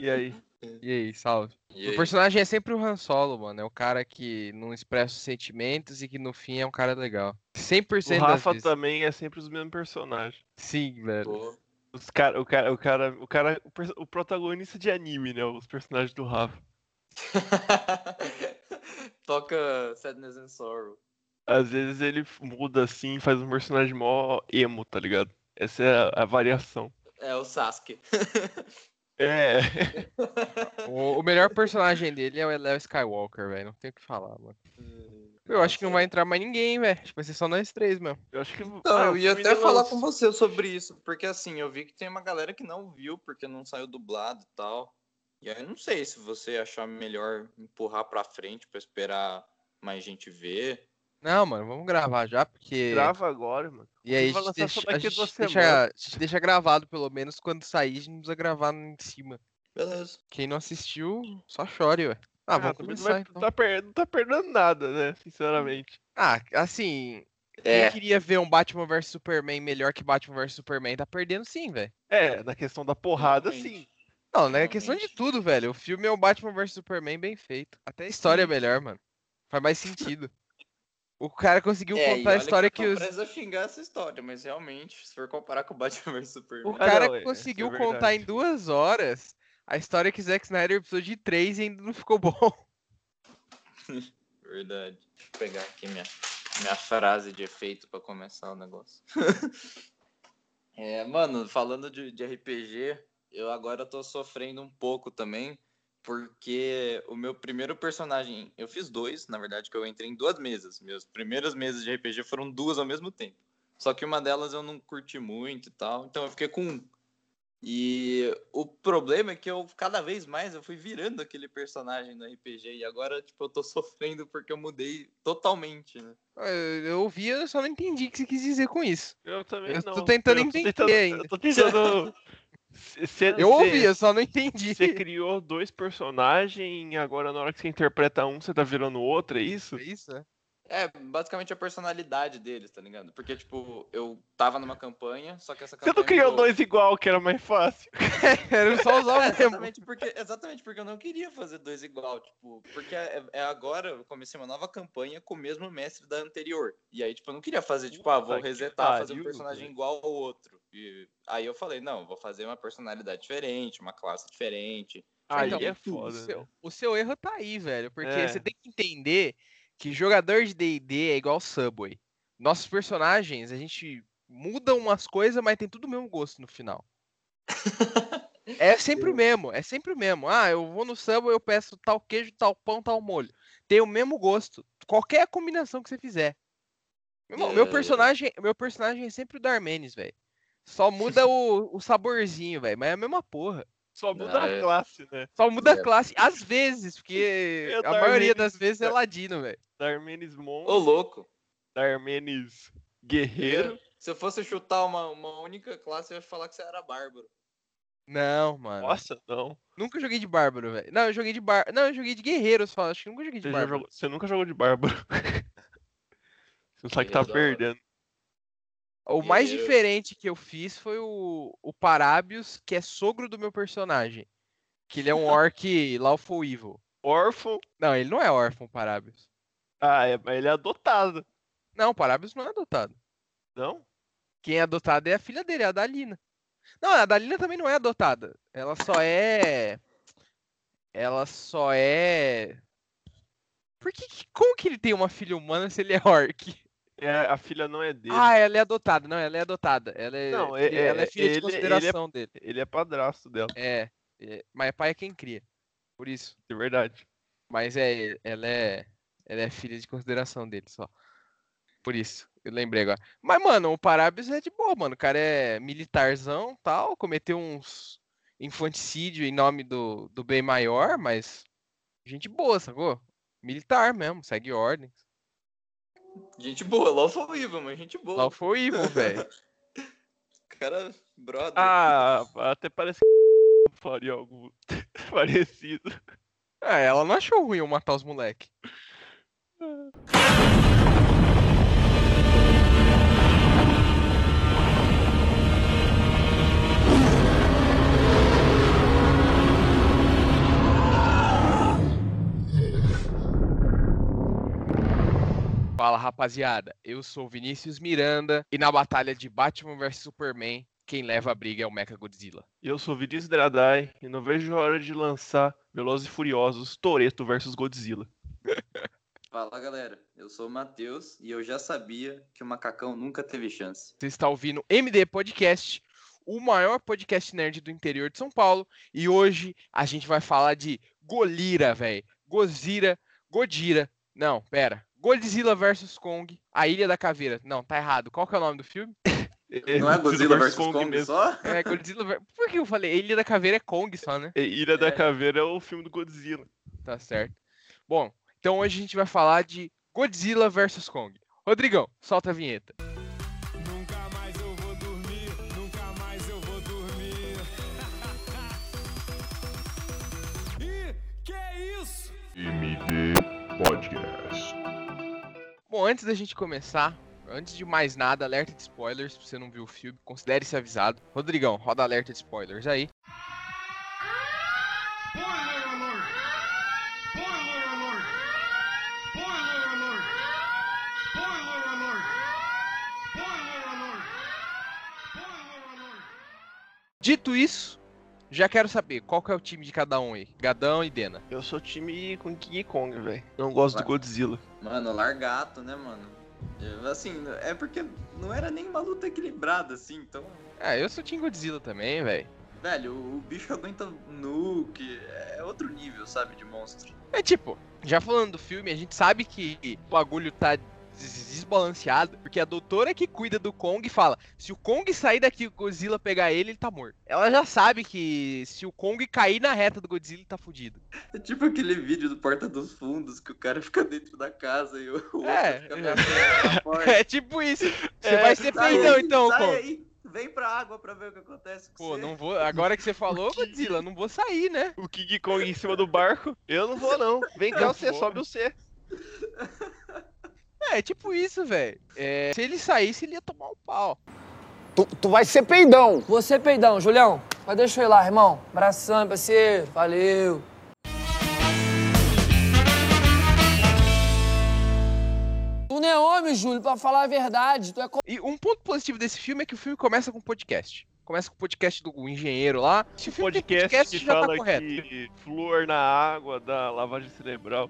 E aí? E aí, salve. E O aí? personagem é sempre o Han Solo, mano. É o cara que não expressa os sentimentos e que no fim é um cara legal. 100% O das Rafa vezes. também é sempre os mesmos personagens. Sim, velho. Pô, Os cara, o cara, o cara, o cara, o, perso- o protagonista de anime, né? Os personagens do Rafa. Toca Sadness and Sorrow. Às vezes ele muda assim, faz um personagem mó emo, tá ligado? Essa é a, a variação. É o Sasuke. É. O, o melhor personagem dele é o Léo Skywalker, velho. Não tem o que falar, mano. Eu acho que não vai entrar mais ninguém, velho. Acho que vai ser só nós três mesmo. Eu acho que. Não, ah, eu ia até falar com você sobre isso, porque assim, eu vi que tem uma galera que não viu porque não saiu dublado e tal. E aí eu não sei se você achar melhor empurrar pra frente pra esperar mais gente ver. Não, mano, vamos gravar já, porque. Grava agora, mano. E aí a vai gente, lançar só deixa, a, gente deixa, a gente deixa gravado, pelo menos quando sair, a gente não precisa gravar em cima. Beleza. Quem não assistiu, só chore, ué. Ah, Ah, vamos começar vai, então. tá per- não tá perdendo nada, né? Sinceramente. Ah, assim, É, quem queria ver um Batman vs Superman melhor que Batman vs Superman tá perdendo sim, velho. É, na questão da porrada, Realmente. sim. Não, não é questão de tudo, velho. O filme é o Batman vs Superman bem feito. Até a história é melhor, mano. Faz mais sentido. O cara conseguiu é, contar a história que, que eu os. tô prestes a xingar essa história, mas realmente, se for comparar com o Batman vs Superman. O cara não, é- isso é conseguiu contar em duas horas a história que Zack Snyder precisou de três e ainda não ficou bom. Verdade. Deixa eu pegar aqui minha, minha frase de efeito pra começar o negócio. é, mano, falando de, de RPG, eu agora tô sofrendo um pouco também, porque o meu primeiro personagem, eu fiz dois, na verdade, que eu entrei em duas mesas. Meus primeiras mesas de RPG foram duas ao mesmo tempo. Só que uma delas eu não curti muito e tal, então eu fiquei com um. E o problema é que eu, cada vez mais, eu fui virando aquele personagem no RPG. E agora, tipo, eu tô sofrendo porque eu mudei totalmente, né? Eu, eu ouvi, eu só não entendi o que você quis dizer com isso. Eu também Eu não. tô tentando eu entender tentando, ainda. Eu tô tentando. Cê- Eu ouvi, eu só não entendi. Você criou dois personagens e agora na hora que você interpreta um, você tá virando outro, é isso? É isso? é? É, basicamente a personalidade deles, tá ligado? Porque, tipo, eu tava numa campanha, só que essa Você campanha. não criou mudou. dois igual, que era mais fácil. Era só usar o É, mesmo. exatamente porque, exatamente porque eu não queria fazer dois igual, tipo, porque é, é agora eu comecei uma nova campanha com o mesmo mestre da anterior. E aí, tipo, eu não queria fazer, tipo, ah, vou resetar, fazer um personagem igual ao outro. E aí eu falei, não, vou fazer uma personalidade diferente, uma classe diferente. Aí Então, é o foda. seu, né? o seu erro tá aí, velho. Porque É. você tem que entender que jogador de DD é igual Subway. Nossos personagens, a gente muda umas coisas, mas tem tudo o mesmo gosto no final. É sempre o mesmo, é sempre o mesmo. Ah, eu vou no Subway, eu peço tal queijo, tal pão, tal molho. Tem o mesmo gosto. Qualquer combinação que você fizer. Meu, meu É. personagem, meu personagem é sempre o Darmenes, velho. Só muda o, o saborzinho, velho. Mas é a mesma porra. Só muda Não, a é- classe, né? Só muda É. a classe, às vezes, porque É a Darmenes- maioria das vezes é ladino, velho. Darmenes Ô, Monstro, louco. Darmenes Guerreiro. Se eu fosse chutar uma, uma única classe, eu ia falar que você era bárbaro. Não, mano. Nossa, não. Nunca joguei de bárbaro, velho. Não, eu joguei de bar... Não, eu joguei de guerreiro, só. Acho que nunca joguei de Você, bárbaro. jogou- você nunca jogou de Bárbaro. você sabe que tá perdendo. O mais diferente que eu fiz foi o, o Parábios, que é sogro do meu personagem. Que ele é um orc lawful evil. Órfão. Não, ele não é órfão, Parábios. Ah, é, mas ele é adotado. Não, o Parábios não é adotado. Não? Quem é adotado é a filha dele, a Dalina. Não, a Dalina também não é adotada. Ela só é. Ela só é. Por que. que- Como que ele tem uma filha humana se ele é orc? É, a filha não é dele. Ah, ela é adotada. Não, ela é adotada. Ela é, Não, é- ela é é- filha de ele- ele é- consideração dele. Ele é padrasto dela, É, é, Mas pai é quem cria. Por isso. de verdade. Mas é. Ela é. Ela é filha de consideração dele só. Por isso. Eu lembrei agora. Mas, mano, o Parábios é de boa, mano. O cara é militarzão tal. Cometeu uns infanticídio em nome do, do bem maior, mas. Gente boa, sacou? Militar mesmo, segue ordens. Gente boa, Lawful Evil, mas gente boa. Lá foi evil, velho. Cara, brother. Ah, até parece que faria algo parecido. Ah, ela não achou ruim eu matar os moleque. Fala rapaziada, eu sou Vinícius Miranda e na batalha de Batman vs Superman, quem leva a briga é o Mecha Godzilla. Eu sou Vinícius Dradai e não vejo a hora de lançar Velozes e Furiosos Toreto vs Godzilla. Fala galera, eu sou o Matheus e eu já sabia que o macacão nunca teve chance. Você está ouvindo MD Podcast, o maior podcast nerd do interior de São Paulo, e hoje a gente vai falar de Golira, velho. Gozira, Godira. Não, pera. Godzilla vs Kong, a Ilha da Caveira. Não, tá errado. Qual que é o nome do filme? Não é Godzilla vs Kong, mesmo. só? É Godzilla vs... Por que eu falei? Ilha da Caveira é Kong só, né? É, Ilha da É. Caveira é o filme do Godzilla. Tá certo. Bom, então hoje a gente vai falar de Godzilla vs Kong. Rodrigão, solta a vinheta. Nunca mais eu vou dormir, nunca mais eu vou dormir. Ih, que é isso? MD Podcast. Bom, antes da gente começar, antes de mais nada, alerta de spoilers. Se você não viu o filme, considere-se avisado. Rodrigão, roda alerta de spoilers aí. Dito isso, já quero saber qual que é o time de cada um aí. Gadão e Dena. Eu sou time com King Kong, velho. Não gosto Vai. do Godzilla. Mano, largato, né, mano? Eu, Assim, é porque não era nem uma luta equilibrada, assim, então. Ah, eu sou time Godzilla também, velho. Velho, o, bicho aguenta nuke, é outro nível, sabe, de monstro. É tipo, já falando do filme, a gente sabe que o bagulho tá desbalanceado, porque a doutora que cuida do Kong fala: se o Kong sair daqui e o Godzilla pegar ele, ele tá morto. Ela já sabe que se o Kong cair na reta do Godzilla, ele tá fudido. É tipo aquele vídeo do Porta dos Fundos, que o cara fica dentro da casa e o outro É, fica é. na porta. É tipo isso. Você É, vai ser peidão aí, então, sai Kong. aí, Vem pra água pra ver o que acontece com Pô, você. não vou. Agora que você falou, Godzilla, não vou sair, né? O King Kong em cima do barco. Eu não vou, não. Vem cá, você sobe o C. É, é tipo isso, velho. É, se ele saísse, ele ia tomar um pau. Tu, tu vai ser peidão. Você, peidão, Julião. Mas deixa eu ir lá, irmão. Abração, parceiro. Valeu. Tu não é homem, Júlio, pra falar a verdade. Tu é E um ponto positivo desse filme é que o filme começa com podcast. Começa com o podcast do engenheiro lá. Se o tem Podcast, que já tá fala correto. que flúor na água dá lavagem cerebral.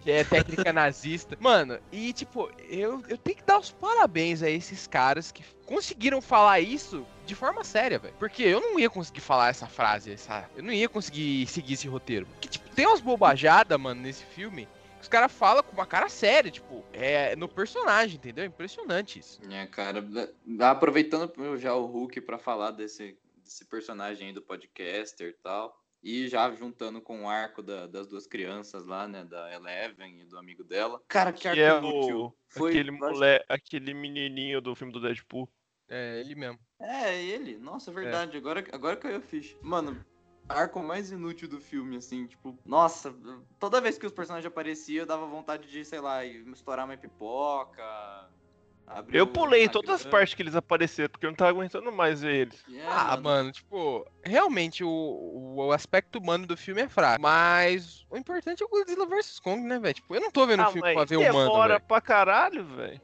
Que é técnica nazista. Mano, e tipo, eu, eu tenho que dar os parabéns a esses caras que conseguiram falar isso de forma séria, velho. Porque eu não ia conseguir falar essa frase, essa, eu não ia conseguir seguir esse roteiro. Porque, tipo, tem umas bobajadas, mano, nesse filme. Os caras falam com uma cara séria, tipo, é no personagem, entendeu? É impressionante isso. É, cara, aproveitando já o Hulk pra falar desse, desse personagem aí do podcaster e tal, e já juntando com o arco da- das duas crianças lá, né, da Eleven e do amigo dela. Cara, que Que arco é inútil. o, Foi- aquele, mole, aquele menininho do filme do Deadpool. É, ele mesmo. É, ele. Nossa, é verdade. Agora, agora caiu a ficha. Mano, arco mais inútil do filme, assim, tipo, nossa, toda vez que os personagens apareciam, eu dava vontade de, sei lá, estourar uma pipoca. abrir Eu pulei todas as partes que eles apareceram, porque eu não tava aguentando mais ver eles. É, Ah, mano, tipo, realmente o, o aspecto humano do filme é fraco. Mas o importante é o Godzilla vs Kong, né, velho? Tipo, eu não tô vendo o Ah, filme mas pra ver humano, demora velho. pra caralho, velho.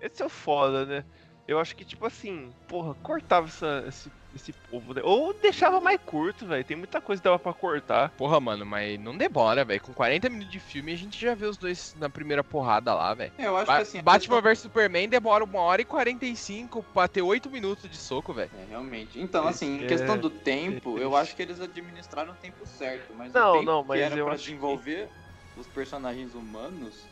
Esse é o foda, né? Eu acho que, tipo assim, porra, cortava essa- esse, esse povo, né? Ou deixava mais curto, velho. Tem muita coisa que dava pra cortar. Porra, mano, mas não demora, velho. Com 40 minutos de filme, a gente já vê os dois na primeira porrada lá, velho. É, eu acho Ba que assim. Batman vs Superman demora uma hora e 45 pra ter 8 minutos de soco, velho. É, realmente. Então, assim, em É, questão do tempo, é eu acho que eles administraram o tempo certo. Mas Não, o tempo não, mas que era eu pra acho que- desenvolver os personagens humanos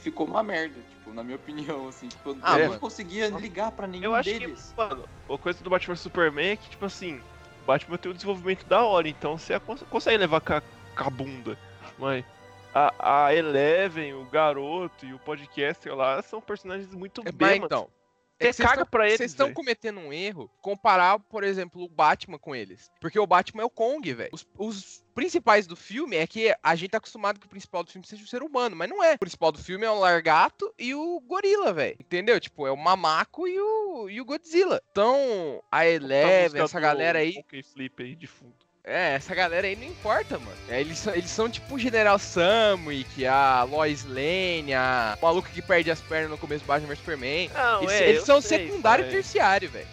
ficou uma merda, tipo, na minha opinião, assim. Tipo, Ah, eu não conseguia ligar pra nenhum Eu acho deles. que, mano, a coisa do Batman Superman é que, tipo assim, o Batman tem um desenvolvimento da hora, então você cons- consegue levar com a, com a bunda. Mas a, a Eleven, o garoto e o podcaster lá são personagens muito Mas bem, então. Você que vocês caga tão- pra eles, Vocês estão cometendo um erro comparar, por exemplo, o Batman com eles. Porque o Batman é o Kong, velho. Os, os principais do filme é que a gente tá acostumado que o principal do filme seja o ser humano, mas não é. O principal do filme é o Largato e o Gorila, velho. Entendeu? Tipo, é o Mamaco e o, e o Godzilla. Então, a Eleven, essa galera aí. Flip aí de fundo. É, essa galera aí não importa, mano. É, eles, são, eles são tipo o General Samwick, a Lois Lane, a o maluco que perde as pernas no começo do Batman vs Superman. Não, Eles, é, eles são secundário e terciário, velho.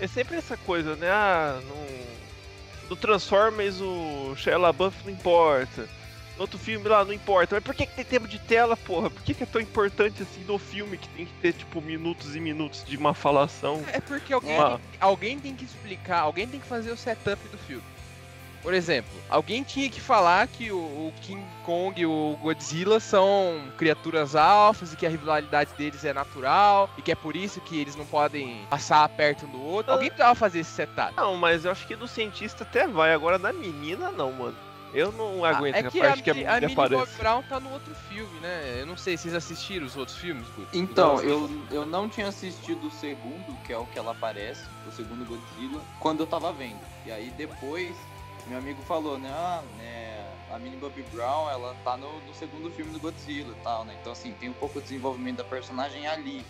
É sempre essa coisa, né? Ah, no, no Transformers o Shia LaBeouf não importa. No outro filme lá não importa. Mas por que, que tem tempo de tela, porra? Por que, que é tão importante assim no filme que tem que ter, tipo, minutos e minutos de uma falação? É porque alguém, tem, alguém tem que explicar, alguém tem que fazer o setup do filme. Por exemplo, alguém tinha que falar que o, o King Kong e o Godzilla são criaturas alfas e que a rivalidade deles é natural e que é por isso que eles não podem passar perto um do outro. Ah. Alguém precisava fazer esse setup. Não, mas eu acho que do cientista até vai. Agora da menina não, mano. Eu não aguento é a que parte a, que a a menina Millie Bob aparece. Brown tá no outro filme, né? Eu não sei, vocês assistiram os outros filmes? Então, eu, eu não tinha assistido o segundo, que é o que ela aparece, o segundo Godzilla, quando eu tava vendo. E aí depois, meu amigo falou, né, ah, né, a Minnie Bobby Brown, ela tá no, no segundo filme do Godzilla e tal, né? Então, assim, tem um pouco de desenvolvimento da personagem ali.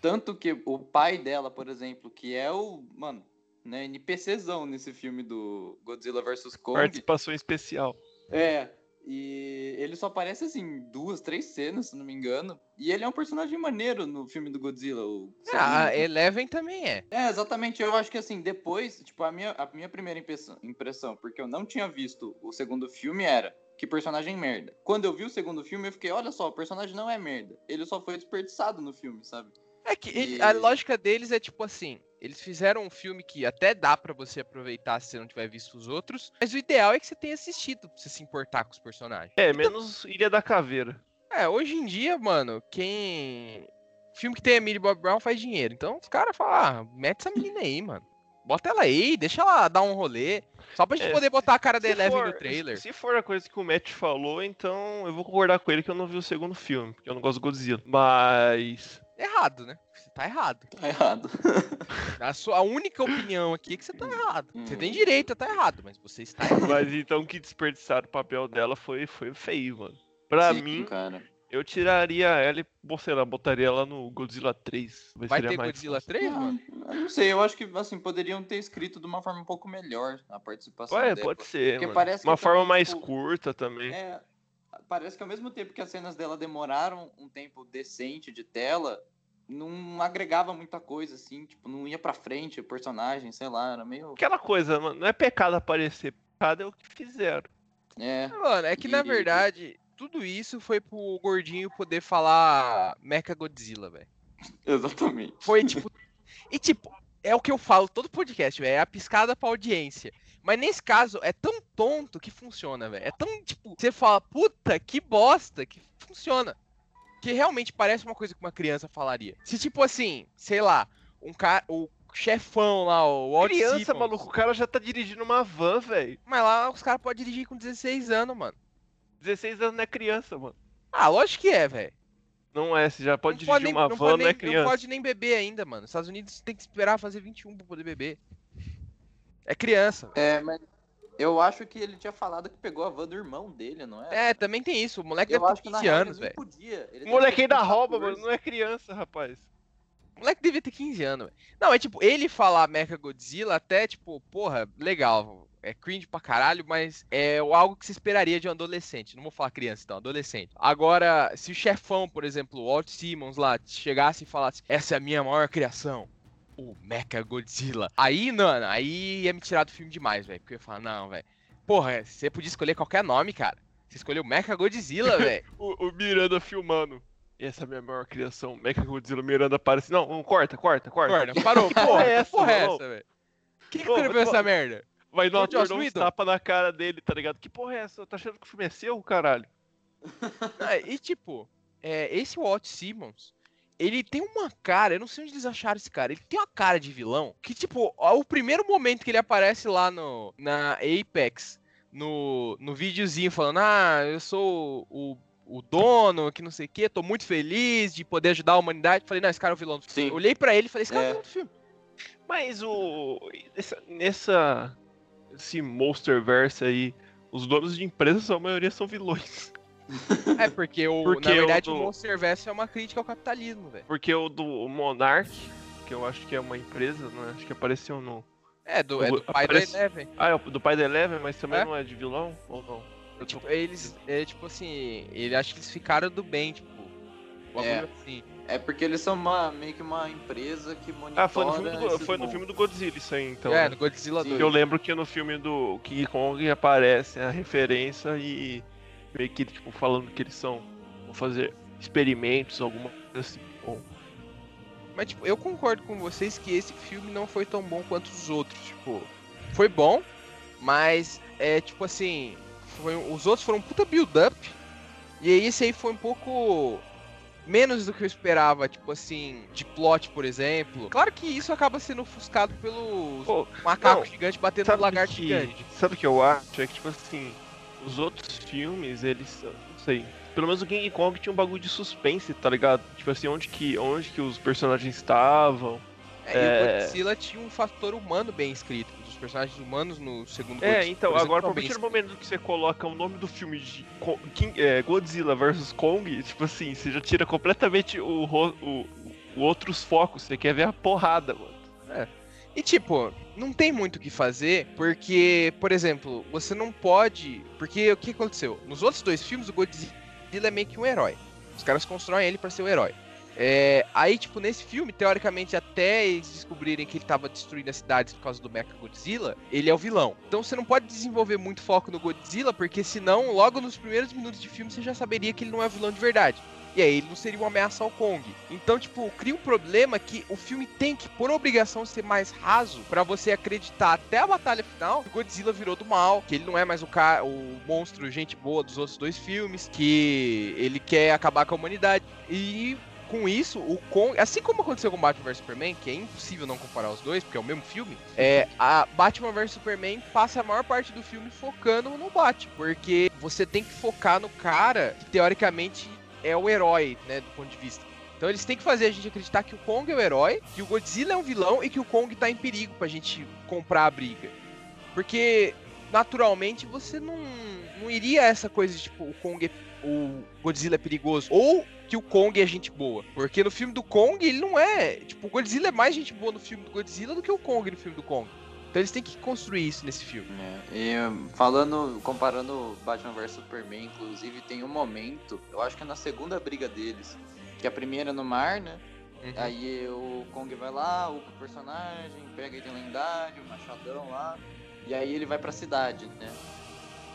Tanto que o pai dela, por exemplo, que é o, mano, né, NPCzão nesse filme do Godzilla vs. Kong. Participação especial. É, e ele só aparece assim, duas, três cenas, se não me engano. E ele é um personagem maneiro no filme do Godzilla. O Ah. Eleven também é. É, exatamente. Eu acho que assim, depois, tipo, a minha, a minha primeira impressão, impressão, porque eu não tinha visto o segundo filme, era que personagem merda. Quando eu vi o segundo filme, eu fiquei, olha só, o personagem não é merda. Ele só foi desperdiçado no filme, sabe? É que ele- E- a lógica deles é tipo assim, eles fizeram um filme que até dá pra você aproveitar se você não tiver visto os outros, mas o ideal é que você tenha assistido pra você se importar com os personagens. É, menos Ilha da Caveira. É, hoje em dia, mano, quem filme que tem a Millie Bob Brown faz dinheiro. Então os caras falam, ah, mete essa menina aí, mano. Bota ela aí, deixa ela dar um rolê. Só pra gente É, poder botar a cara da Eleven for- no trailer. Se for a coisa que o Matt falou, então eu vou concordar com ele que eu não vi o segundo filme, porque eu não gosto do Godzilla. Mas. Errado, né? Você tá errado. Tá errado. A sua única opinião aqui é que você tá errado. Você Hum. tem direito a tá errado, mas você está errado. Mas então que desperdiçaram o papel dela foi, foi feio, mano. Pra Sim, mim, cara. eu tiraria ela e, sei lá, botaria ela no Godzilla 3. Vai seria ter mais Godzilla fácil. 3, Ah, mano? não sei, eu acho que assim, poderiam ter escrito de uma forma um pouco melhor a participação Ué, dela. pode ser, Porque mano. parece que Uma forma também, mais tipo, curta também. É, parece que ao mesmo tempo que as cenas dela demoraram um tempo decente de tela, não agregava muita coisa, assim, tipo, não ia pra frente o personagem, sei lá, era meio. Aquela coisa, mano, não é pecado aparecer, pecado é o que fizeram. É, Mano, é que na E- verdade, tudo isso foi pro gordinho poder falar Mecha Godzilla, velho. exatamente. Foi tipo. e tipo, é o que eu falo todo podcast, velho. É a piscada pra audiência. Mas nesse caso, é tão tonto que funciona, velho. É tão, tipo, você fala, puta, que bosta, que funciona. Que realmente parece uma coisa que uma criança falaria. Se, tipo assim, sei lá, um cara. O chefão lá, o Walt Criança, Simmons, maluco, o cara já tá dirigindo uma van, velho. Mas lá os caras podem dirigir com 16 anos, mano. 16 anos não é criança, mano. Ah, lógico que é, velho. Não é, você já pode Não dirigir nem- uma não van, pode não é nem- criança. Não pode nem beber ainda, mano. Os Estados Unidos tem que esperar fazer 21 pra poder beber. É criança. velho. É, mas eu acho que ele tinha falado que pegou a van do irmão dele, não é? É, também tem isso. O moleque eu deve ter que na 15 real anos, velho. O moleque ainda 14. rouba, mano, não é criança, rapaz. O moleque devia ter 15 anos, velho. Não, é tipo, ele falar Mecha Godzilla até, tipo, porra, legal. É cringe pra caralho, mas é algo que se esperaria de um adolescente. Não vou falar criança, então, adolescente. Agora, se o chefão, por exemplo, o Walt Simmons lá, chegasse e falasse, essa é a minha maior criação, o Mecha Godzilla. Aí, mano, aí ia me tirar do filme demais, velho. Porque eu ia falar, não, velho. Porra, você podia escolher qualquer nome, cara. Você escolheu Mecha Godzilla, velho. O, o Miranda filmando. Essa é a minha maior criação. Mecha Godzilla, Miranda aparece. Não, não, corta, corta, corta. Corta, parou. Que porra é essa, que porra é essa, velho? Quem que escreveu essa merda? Vai dar Whedon. tapa na cara dele, tá ligado? Que porra é essa? Tá achando que o filme é seu, caralho? Ah, e tipo, é, esse Walt Simmons, ele tem uma cara, eu não sei onde eles acharam esse cara, ele tem uma cara de vilão que, tipo, ó, o primeiro momento que ele aparece lá no, na Apex, no, no videozinho falando, ah, eu sou o, o dono, que não sei o que, tô muito feliz de poder ajudar a humanidade. Falei, não, esse cara é o vilão do filme. Sim. Olhei pra ele e falei, esse cara é o É. vilão do filme. Mas o. Essa, nessa. Esse Monsterverse aí, os donos de empresas, a maioria são vilões. É, porque, o, Porque na o verdade o, do- Monsterverse é uma crítica ao capitalismo, velho. Porque o do Monarch, que eu acho que é uma empresa, né? Acho que apareceu no, É, do, é do pai Aparece- da Eleven. Ah, é o do pai da Eleven, mas também É? não é de vilão? Ou não? Eu tô- Tipo, eles, é, tipo assim, ele acho que eles ficaram do bem, tipo. É. assim. É porque eles são uma, meio que uma empresa que monitora Ah, foi no, filme do, foi no filme do Godzilla isso aí, então. é, né? no Godzilla Sim. 2. Eu lembro que no filme do King Kong aparece a referência e meio que tipo falando que eles são vão fazer experimentos, alguma coisa assim. Bom, Mas, tipo, eu concordo com vocês que esse filme não foi tão bom quanto os outros. Tipo, foi bom, mas é tipo assim. foi- os outros foram um puta build-up. E aí esse aí foi um pouco menos do que eu esperava, tipo assim, de plot, por exemplo. Claro que isso acaba sendo ofuscado pelo Pô, macaco não, gigante batendo no lagarto que, gigante. Sabe o que eu acho? É que tipo assim, os outros filmes, eles. Não sei. Pelo menos o King Kong tinha um bagulho de suspense, tá ligado? Tipo assim, onde que, onde que os personagens estavam. É, E o é- Godzilla tinha um fator humano bem escrito. Os personagens humanos no segundo É, Godzilla, então, agora, a partir do momento que você coloca o nome do filme de King- é, Godzilla vs Kong, tipo assim, você já tira completamente o, o, o outros focos, você quer ver a porrada, mano. E tipo, não tem muito o que fazer, porque, por exemplo, você não pode. Porque o que aconteceu? Nos outros dois filmes, o Godzilla é meio que um herói. Os caras constroem ele pra ser o herói. É, aí, tipo, nesse filme, teoricamente, até eles descobrirem que ele tava destruindo as cidades por causa do Mecha Godzilla, ele é o vilão. Então você não pode desenvolver muito foco no Godzilla, porque senão, logo nos primeiros minutos de filme, você já saberia que ele não é vilão de verdade. E aí ele não seria uma ameaça ao Kong. Então, tipo, cria um problema que o filme tem que, por obrigação, ser mais raso pra você acreditar até a batalha final que Godzilla virou do mal, que ele não é mais o, ca... o monstro gente boa dos outros dois filmes, que ele quer acabar com a humanidade. E com isso, o Kong, assim como aconteceu com Batman vs Superman, que é impossível não comparar os dois, porque é o mesmo filme, é a Batman vs Superman passa a maior parte do filme focando no Batman, porque você tem que focar no cara que teoricamente é o herói, né, do ponto de vista. Então eles têm que fazer a gente acreditar que o Kong é o herói, que o Godzilla é um vilão e que o Kong tá em perigo pra gente comprar a briga. Porque naturalmente você não, não iria essa coisa de tipo o Kong é, o Godzilla é perigoso ou que o Kong é gente boa. Porque no filme do Kong ele não é, tipo, o Godzilla é mais gente boa no filme do Godzilla do que o Kong no filme do Kong. Então eles têm que construir isso nesse filme. É, e hum, falando, comparando Batman vs Superman, inclusive, tem um momento, eu acho que é na segunda briga deles, que a primeira é no mar, né? Uhum. Aí o Kong vai lá, upa o personagem, pega item lendário, machadão lá, e aí ele vai pra cidade, né?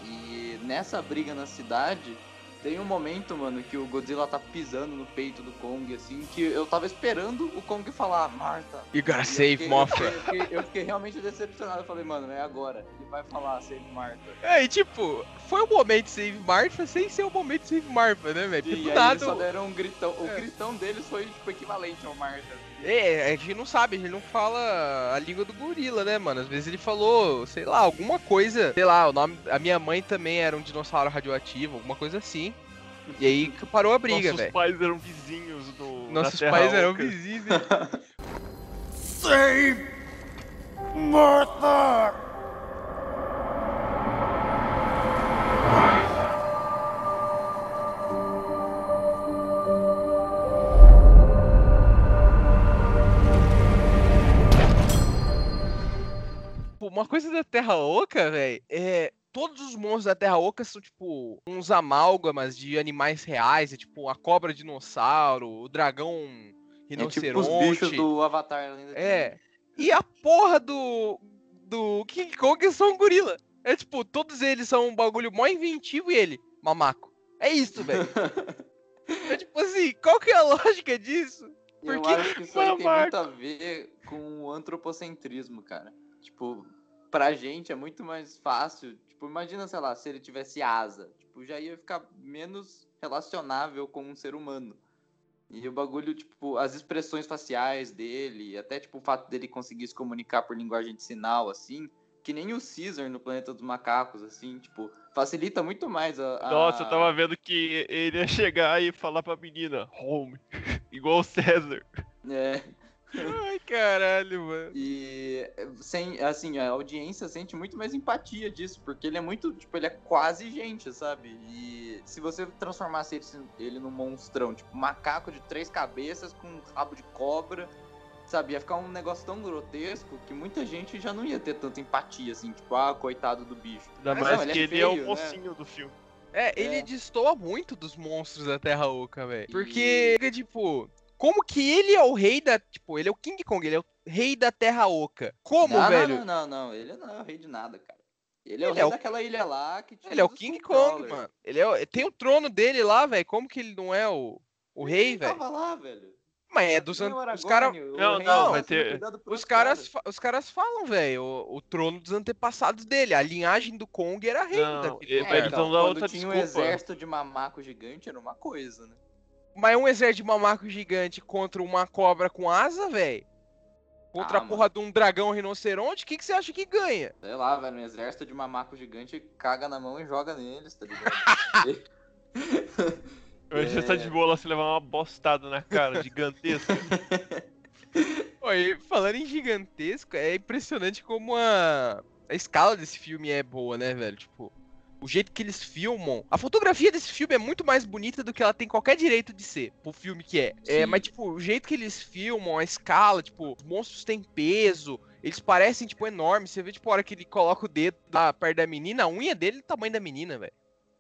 E nessa briga na cidade, tem um momento, mano, que o Godzilla tá pisando no peito do Kong, assim, que eu tava esperando o Kong falar, Marta. You gotta E eu save fiquei- Mothra. Eu fiquei, eu fiquei realmente decepcionado. Eu falei, mano, é agora. Ele vai falar, save Marta. É, e tipo, foi o momento Save Martha sem ser o momento Save Martha, né, velho? Porque do aí nada. eles só deram um gritão. O É. gritão deles foi, tipo, equivalente ao Marta. É, a gente não sabe, a gente não fala a língua do gorila, né, mano? Às vezes ele falou, sei lá, alguma coisa, sei lá, o nome. A minha mãe também era um dinossauro radioativo, alguma coisa assim. E aí que parou a briga, Nossos velho. pais eram vizinhos na Nossos pais eram vizinhos. velho. Pô, Uma coisa da Terra Oca, velho, é. Todos os monstros da Terra Oca são, tipo, uns amálgamas de animais reais. É tipo a cobra dinossauro, o dragão É tipo os rinoceronte. bichos do Avatar. Além da É. E a porra do. do King Kong é só um gorila. É tipo, todos eles são um bagulho mó inventivo e ele, mamaco. É isso, velho. é tipo assim, qual que é a lógica disso? Eu Por que acho que isso aí tem muito a ver com o antropocentrismo, cara. Tipo, pra gente é muito mais fácil. Tipo, imagina, sei lá, se ele tivesse asa. Tipo, já ia ficar menos relacionável com um ser humano. E o bagulho, tipo, as expressões faciais dele, até tipo o fato dele conseguir se comunicar por linguagem de sinal, assim, que nem o Caesar no Planeta dos Macacos, assim, tipo, facilita muito mais a. a- Nossa, eu tava vendo que ele ia chegar e falar pra menina, home, igual o César. É. Ai, caralho, mano. E sem, assim, a audiência sente muito mais empatia disso, porque ele é muito, tipo, ele é quase gente, sabe? E se você transformasse ele, ele num monstrão, tipo, macaco de três cabeças com um rabo de cobra sabe, ia ficar um negócio tão grotesco que muita gente já não ia ter tanta empatia, assim, tipo, ah, coitado do bicho. Ainda Mas mais não, ele que é ele é o feio, né? mocinho do filme. É, ele É. destoa muito dos monstros da Terra Oca, velho. E- Porque, tipo, como que ele é o rei da. Tipo, ele é o King Kong, ele é o rei da Terra Oca. Como, não, velho? Não, não, não, ele não é o rei de nada, cara. Ele é o Ele rei é o- daquela ilha lá que tinha Ele é o King. Kong, mano. Ele é o- Tem o trono dele lá, velho. Como que ele não é o, o rei, Ele velho? tava lá, velho. Mas é dos. Não, an- o Os caras. Não, não, vai ter- Os caras, fa- os caras falam, velho, o, o trono dos antepassados dele. A linhagem do Kong era rei. Não, ele- lugar. eles então, outra tinha um desculpa. exército de mamaco gigante, era uma coisa, né? Mas um exército de mamaco gigante contra uma cobra com asa, velho? Contra Ah, a porra de um dragão rinoceronte, o que, que você acha que ganha? Sei lá, velho, um exército de mamaco gigante caga na mão e joga neles, tá ligado? Hoje você tá de É. boa lá se levar uma bostada na cara gigantesca. Oi, falando em gigantesco, é impressionante como a, a escala desse filme é boa, né, velho? Tipo, o jeito que eles filmam. A fotografia desse filme é muito mais bonita do que ela tem qualquer direito de ser, pro filme que é. É, Sim. mas, tipo, o jeito que eles filmam, a escala, tipo, os monstros têm peso. Eles parecem, tipo, enormes. Você vê, tipo, a hora que ele coloca o dedo lá perto da menina, a unha dele é do tamanho da menina, velho.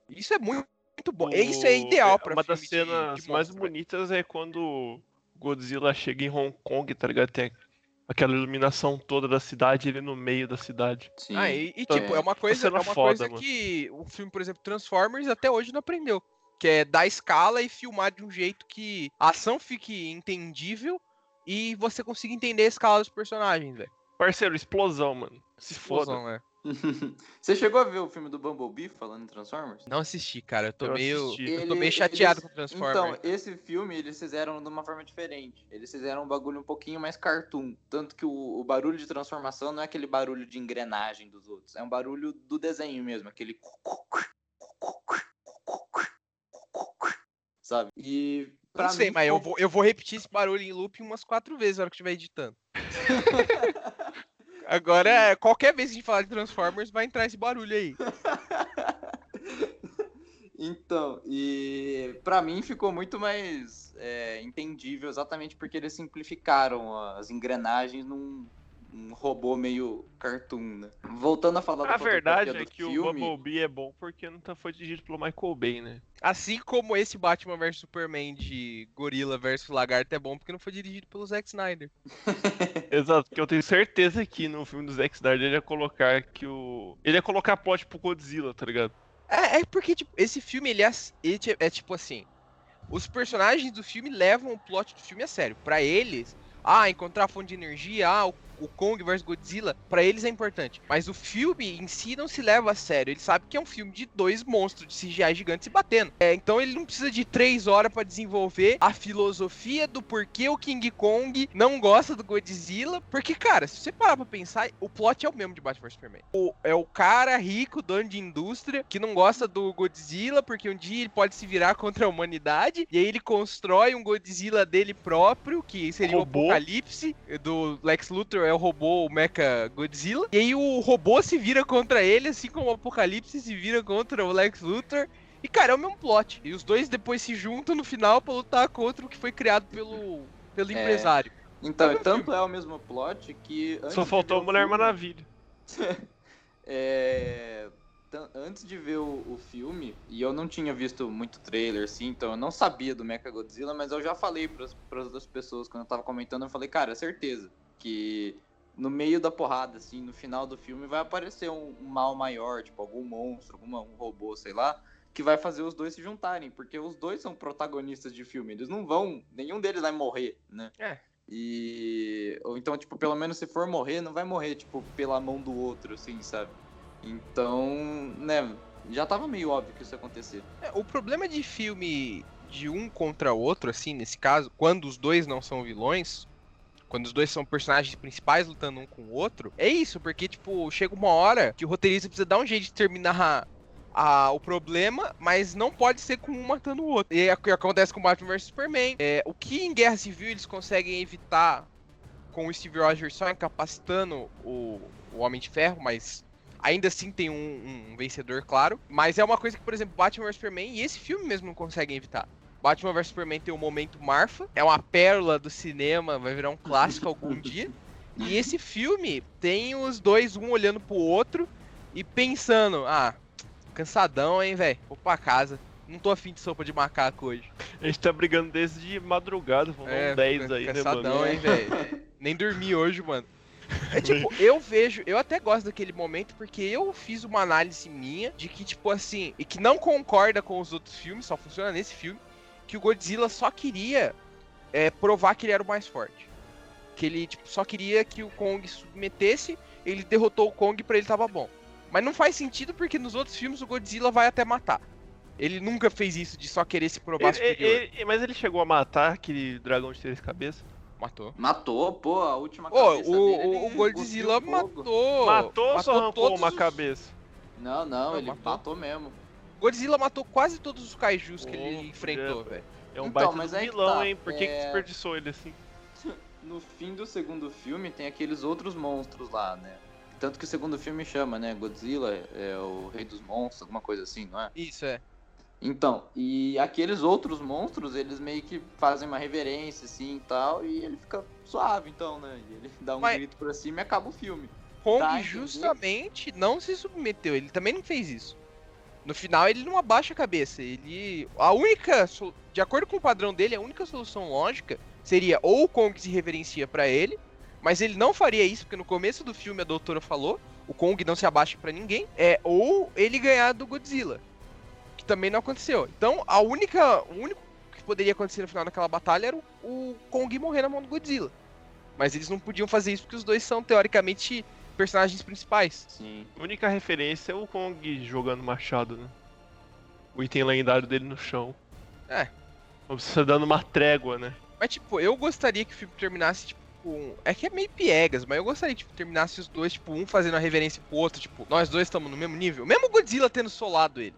Isso é muito, muito bom. Isso é O- ideal pra Uma filme das de- cenas de mais monstro, velho. bonitas é quando o Godzilla chega em Hong Kong, tá ligado? Tem aquela iluminação toda da cidade, ele no meio da cidade. Sim. Ah, e, e, Então, tipo, é uma coisa, cena é uma foda, coisa mano. que o filme, por exemplo, Transformers até hoje não aprendeu. Que é dar escala e filmar de um jeito que a ação fique entendível e você consiga entender a escala dos personagens, velho. Parceiro, explosão, mano. Se foda. Explosão, né? Você chegou a ver o filme do Bumblebee falando em Transformers? Não assisti, cara. Eu tô Eu meio. assisti. Eu tô meio chateado eles- com Transformers. Então, esse filme eles fizeram de uma forma diferente. Eles fizeram um bagulho um pouquinho mais cartoon. Tanto que o, o barulho de transformação não é aquele barulho de engrenagem dos outros. É um barulho do desenho mesmo. Aquele. Sabe? E. Pra não sei, mim, mas eu vou, eu vou repetir esse barulho em loop umas quatro vezes na hora que estiver editando. Agora, qualquer vez que a gente falar de Transformers, vai entrar esse barulho aí. Então, e pra mim ficou muito mais é, entendível exatamente porque eles simplificaram as engrenagens num, num robô meio cartoon, né? Voltando a falar da A verdade fotografia é que o filme, Bumblebee é bom porque não tá, foi dirigido pelo Michael Bay, né? Assim como esse Batman vs Superman de Gorila vs Lagarto é bom porque não foi dirigido pelo Zack Snyder. Exato, porque eu tenho certeza que no filme do Zack Snyder ele ia colocar que o. Ele ia colocar plot pro Godzilla, tá ligado? É, é porque, tipo, esse filme, ele é, ele é, é tipo assim. Os personagens do filme levam o plot do filme a sério. Pra eles, ah, encontrar a fonte de energia, ah, o, o Kong vs Godzilla, pra eles é importante. Mas o filme em si não se leva a sério. Ele sabe que é um filme de dois monstros de CGI gigantes se batendo. É, então ele não precisa de três horas pra desenvolver a filosofia do porquê o King Kong não gosta do Godzilla. Porque, cara, se você parar pra pensar, o plot é o mesmo de Batman vs Superman. O, é o cara rico, dono de indústria, que não gosta do Godzilla porque um dia ele pode se virar contra a humanidade. E aí ele constrói um Godzilla dele próprio, que seria Robô. o Apocalipse do Lex Luthor, é o robô o Mecha Godzilla. E aí o robô se vira contra ele, assim como o Apocalipse se vira contra o Lex Luthor. E, cara, é o mesmo plot. E os dois depois se juntam no final pra lutar contra o que foi criado pelo, pelo É. empresário. Então, o tanto é o mesmo plot que. antes Só faltou a Mulher filme- Maravilha. É, Antes de ver o, o filme, e eu não tinha visto muito trailer, assim, então eu não sabia do Mecha Godzilla, mas eu já falei para as outras pessoas quando eu tava comentando, eu falei, cara, certeza que no meio da porrada, assim, no final do filme, vai aparecer um, mal maior, tipo algum monstro, alguma, um robô, sei lá, que vai fazer os dois se juntarem, porque os dois são protagonistas de filme, eles não vão, nenhum deles vai morrer, né? É. E. Ou então, tipo, pelo menos se for morrer, não vai morrer, tipo, pela mão do outro, assim, sabe? Então, né, já tava meio óbvio que isso ia acontecer. É, o problema de filme de um contra o outro, assim, nesse caso, quando os dois não são vilões, quando os dois são personagens principais lutando um com o outro, é isso, porque, tipo, chega uma hora que o roteirista precisa dar um jeito de terminar a- a- o problema, mas não pode ser com um matando o outro. E é o que acontece com Batman vs Superman. É, o que em Guerra Civil eles conseguem evitar com o Steve Rogers só incapacitando o, o Homem de Ferro, mas ainda assim tem um, um vencedor, claro. Mas é uma coisa que, por exemplo, Batman vs Superman e esse filme mesmo não conseguem evitar. Batman vs Superman tem o momento Marfa, é uma pérola do cinema, vai virar um clássico algum dia. E esse filme tem os dois, um olhando pro outro e pensando, ah, cansadão, hein, velho, vou pra casa. Não tô afim de sopa de macaco hoje. A gente tá brigando desde madrugada, vamos dar um 10 aí, né, cansadão, mano? hein, velho. Nem dormi hoje, mano. É tipo, eu vejo, eu até gosto daquele momento porque eu fiz uma análise minha de que, tipo assim, e que não concorda com os outros filmes, só funciona nesse filme, que o Godzilla só queria é, provar que ele era o mais forte. Que ele, tipo, só queria que o Kong submetesse, ele derrotou o Kong pra ele tava bom. Mas não faz sentido porque nos outros filmes o Godzilla vai até matar. Ele nunca fez isso de só querer se provar Ele- superior. ele- ele- mas ele chegou a matar aquele dragão de três cabeças? Matou. Matou, pô, a última Ô, cabeça o, dele, o, Godzilla matou. matou ou só arrancou uma os- cabeça? Não, não, Não, ele matou. matou, mesmo. Godzilla matou quase todos os kaijus que Pô, ele enfrentou, velho. É um Então, baita que vilão, tá, hein? Por que, que é- desperdiçou ele assim? No fim do segundo filme tem aqueles outros monstros lá, né? Tanto que o segundo filme chama, né? Godzilla é o rei dos monstros, alguma coisa assim, não é? Isso é. Então, e aqueles outros monstros, eles meio que fazem uma reverência, assim, e tal, e ele fica suave, então, né? E ele dá um Mas- grito pra cima e acaba o filme. Kong Tá, justamente não se submeteu. Ele também não fez isso. No final ele não abaixa a cabeça. Ele. A única. De acordo com o padrão dele, a única solução lógica seria ou o Kong se reverencia pra ele. Mas ele não faria isso, porque no começo do filme a doutora falou: o Kong não se abaixa pra ninguém. É, ou ele ganhar do Godzilla. Que também não aconteceu. Então a única. O único que poderia acontecer no final daquela batalha era o, o Kong morrer na mão do Godzilla. Mas eles não podiam fazer isso porque os dois são, teoricamente, personagens principais. Sim. A única referência é o Kong jogando machado, né? O item lendário dele no chão. É. Como se dando uma trégua, né? Mas, tipo, eu gostaria que o filme terminasse, tipo, com... É que é meio piegas, mas eu gostaria que tipo, terminasse os dois, tipo, um fazendo uma reverência pro outro, tipo, nós dois estamos no mesmo nível. Mesmo o Godzilla tendo solado ele.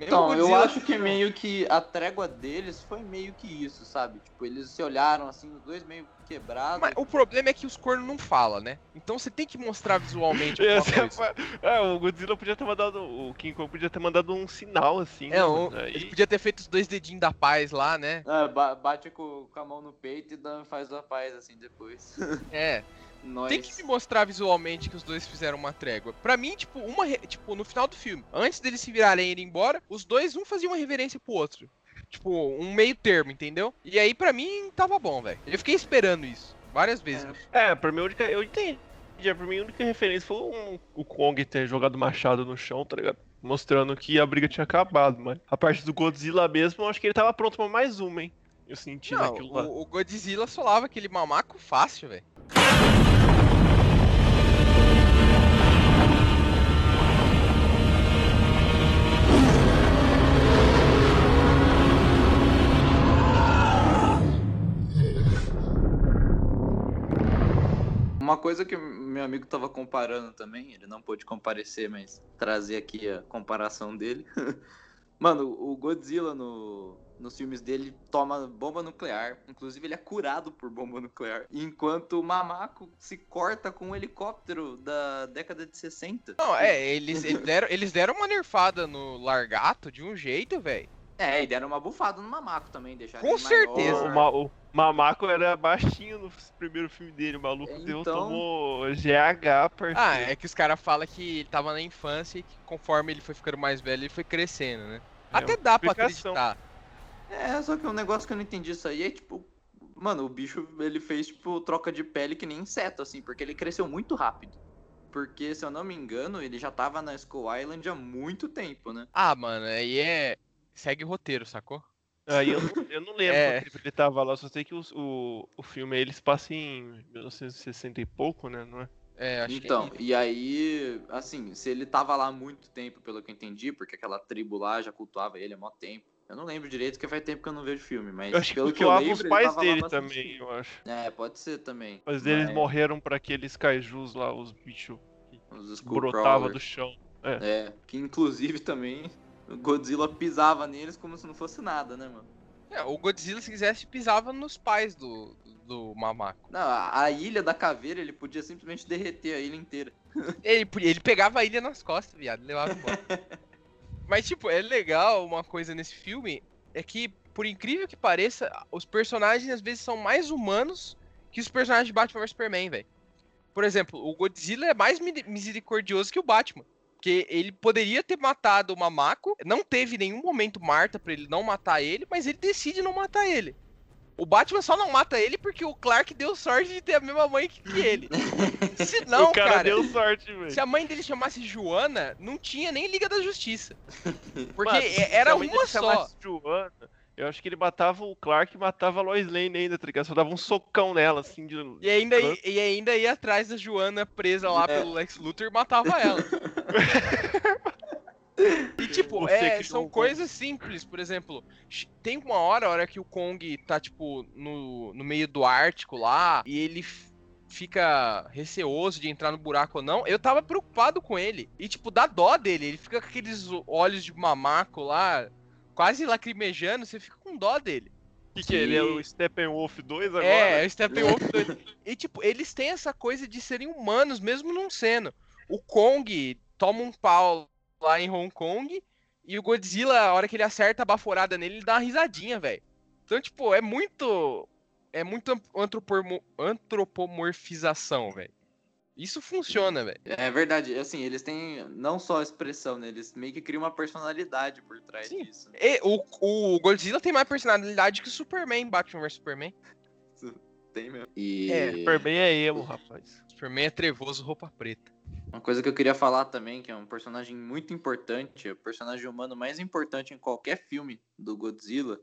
Então, eu acho que meio que a trégua deles foi meio que isso, sabe? Tipo, eles se olharam assim, os dois meio quebrados. Mas o problema é que os cornos não falam, né? Então você tem que mostrar visualmente alguma Essa coisa. foi- é, o Godzilla podia ter mandado. O King Kong podia ter mandado um sinal assim. É, né, um- ele podia ter feito os dois dedinhos da paz lá, né? É, ba- bate com, com a mão no peito e dá- faz a paz assim depois. É. Nós... Tem que me mostrar visualmente que os dois fizeram uma trégua. Pra mim, tipo, uma re- tipo, no final do filme, antes deles se virarem e irem embora, os dois um fazia uma reverência pro outro. Tipo, um meio termo, entendeu? E aí, pra mim, tava bom, velho. Eu fiquei esperando isso. Várias vezes. É, pra mim a única. Eu entendi. Pra mim a única referência foi um- o Kong ter jogado machado no chão, tá ligado? Mostrando que a briga tinha acabado, mas a parte do Godzilla mesmo, eu acho que ele tava pronto pra mais uma, hein? Eu senti Não, naquilo lá. o, o Godzilla solava aquele mamaco fácil, velho. Uma coisa que meu amigo tava comparando também, ele não pôde comparecer, mas trazer aqui a comparação dele. Mano, o Godzilla no, nos filmes dele toma bomba nuclear. Inclusive, ele é curado por bomba nuclear. Enquanto o Mamaco se corta com um helicóptero da década de 60. Não, é, eles, eles deram, eles deram uma nerfada no largato de um jeito, velho. É, e deram uma bufada no Mamaco também, deixaram Com ele maior. certeza. O, o Mamaco era baixinho no primeiro filme dele, o maluco É, deu, então- tomou GH, parceiro. Ah, é que os caras falam que ele tava na infância e que conforme ele foi ficando mais velho, ele foi crescendo, né? É Até dá pra explicação. acreditar. É, só que um negócio que eu não entendi isso aí é tipo. Mano, o bicho ele fez tipo troca de pele que nem inseto, assim, porque ele cresceu muito rápido. Porque, se eu não me engano, ele já tava na Skull Island há muito tempo, né? Ah, mano, aí é. Segue o roteiro, sacou? Aí eu, não- eu não lembro É. quanto tempo ele tava lá, só sei que os- o, o filme ele se passa em 1960 e pouco, né? Não é? É, acho então, que. e aí, assim, se ele tava lá há muito tempo, pelo que eu entendi, porque aquela tribo lá já cultuava ele há mó tempo. Eu não lembro direito, porque faz tempo que eu não vejo filme, mas Eu acho que pelo que eu cultuava lembro, os ele pais dele também, tempo. eu acho. É, pode ser também. Mas eles Mas morreram pra aqueles kaijus lá, os bichos Os que brotavam Skullcrawlers. do chão. É, que inclusive também o Godzilla pisava neles como se não fosse nada, né, mano? É, o Godzilla, se quisesse, pisava nos pais do, do mamaco. Não, a, ilha da caveira, ele podia simplesmente derreter a ilha inteira. Ele, ele pegava a ilha nas costas, viado, levava embora. Mas, tipo, é legal uma coisa nesse filme, é que por incrível que pareça, os personagens às vezes são mais humanos que os personagens de Batman vs Superman, velho. Por exemplo, o Godzilla é mais mi- misericordioso que o Batman. Porque ele poderia ter matado o Mamako, não teve nenhum momento Marta pra ele não matar ele, mas ele decide não matar ele. O Batman só não mata ele porque o Clark deu sorte de ter a mesma mãe que que ele. Se não, o cara, cara, deu sorte, velho. se a mãe dele chamasse Joana, não tinha nem Liga da Justiça. Porque se era a mãe dele uma só. chamasse Joana, eu acho que ele matava o Clark e matava a Lois Lane ainda, tá ligado? Só dava um socão nela, assim, de... E ainda, i- e ainda ia atrás da Joana presa lá É. pelo Lex Luthor e matava ela. E tipo, é, são coisas simples, por exemplo, tem uma hora, a hora que o Kong tá, tipo, no, no meio do Ártico lá, e ele fica receoso de entrar no buraco ou não, eu tava preocupado com ele. E, tipo, dá dó dele, ele fica com aqueles olhos de mamaco lá, quase lacrimejando, você fica com dó dele. que, que é? ele é o Steppenwolf 2 agora? É, o Steppenwolf 2. E, tipo, eles têm essa coisa de serem humanos, mesmo não sendo. O Kong toma um pau lá em Hong Kong e o Godzilla, a hora que ele acerta a baforada nele, ele dá uma risadinha, velho. Então, tipo, é muito. É muito antropomorfização, velho. Isso funciona, velho. É verdade, assim, eles têm não só expressão, né? Eles meio que criam uma personalidade por trás Sim. disso. E O, o Godzilla tem mais personalidade que o Superman, Batman vs Superman. Tem mesmo. E É, Superman é emo, rapaz. Superman é trevoso, roupa preta. uma coisa que eu queria falar também, que é um personagem muito importante, é o personagem humano mais importante em qualquer filme do Godzilla,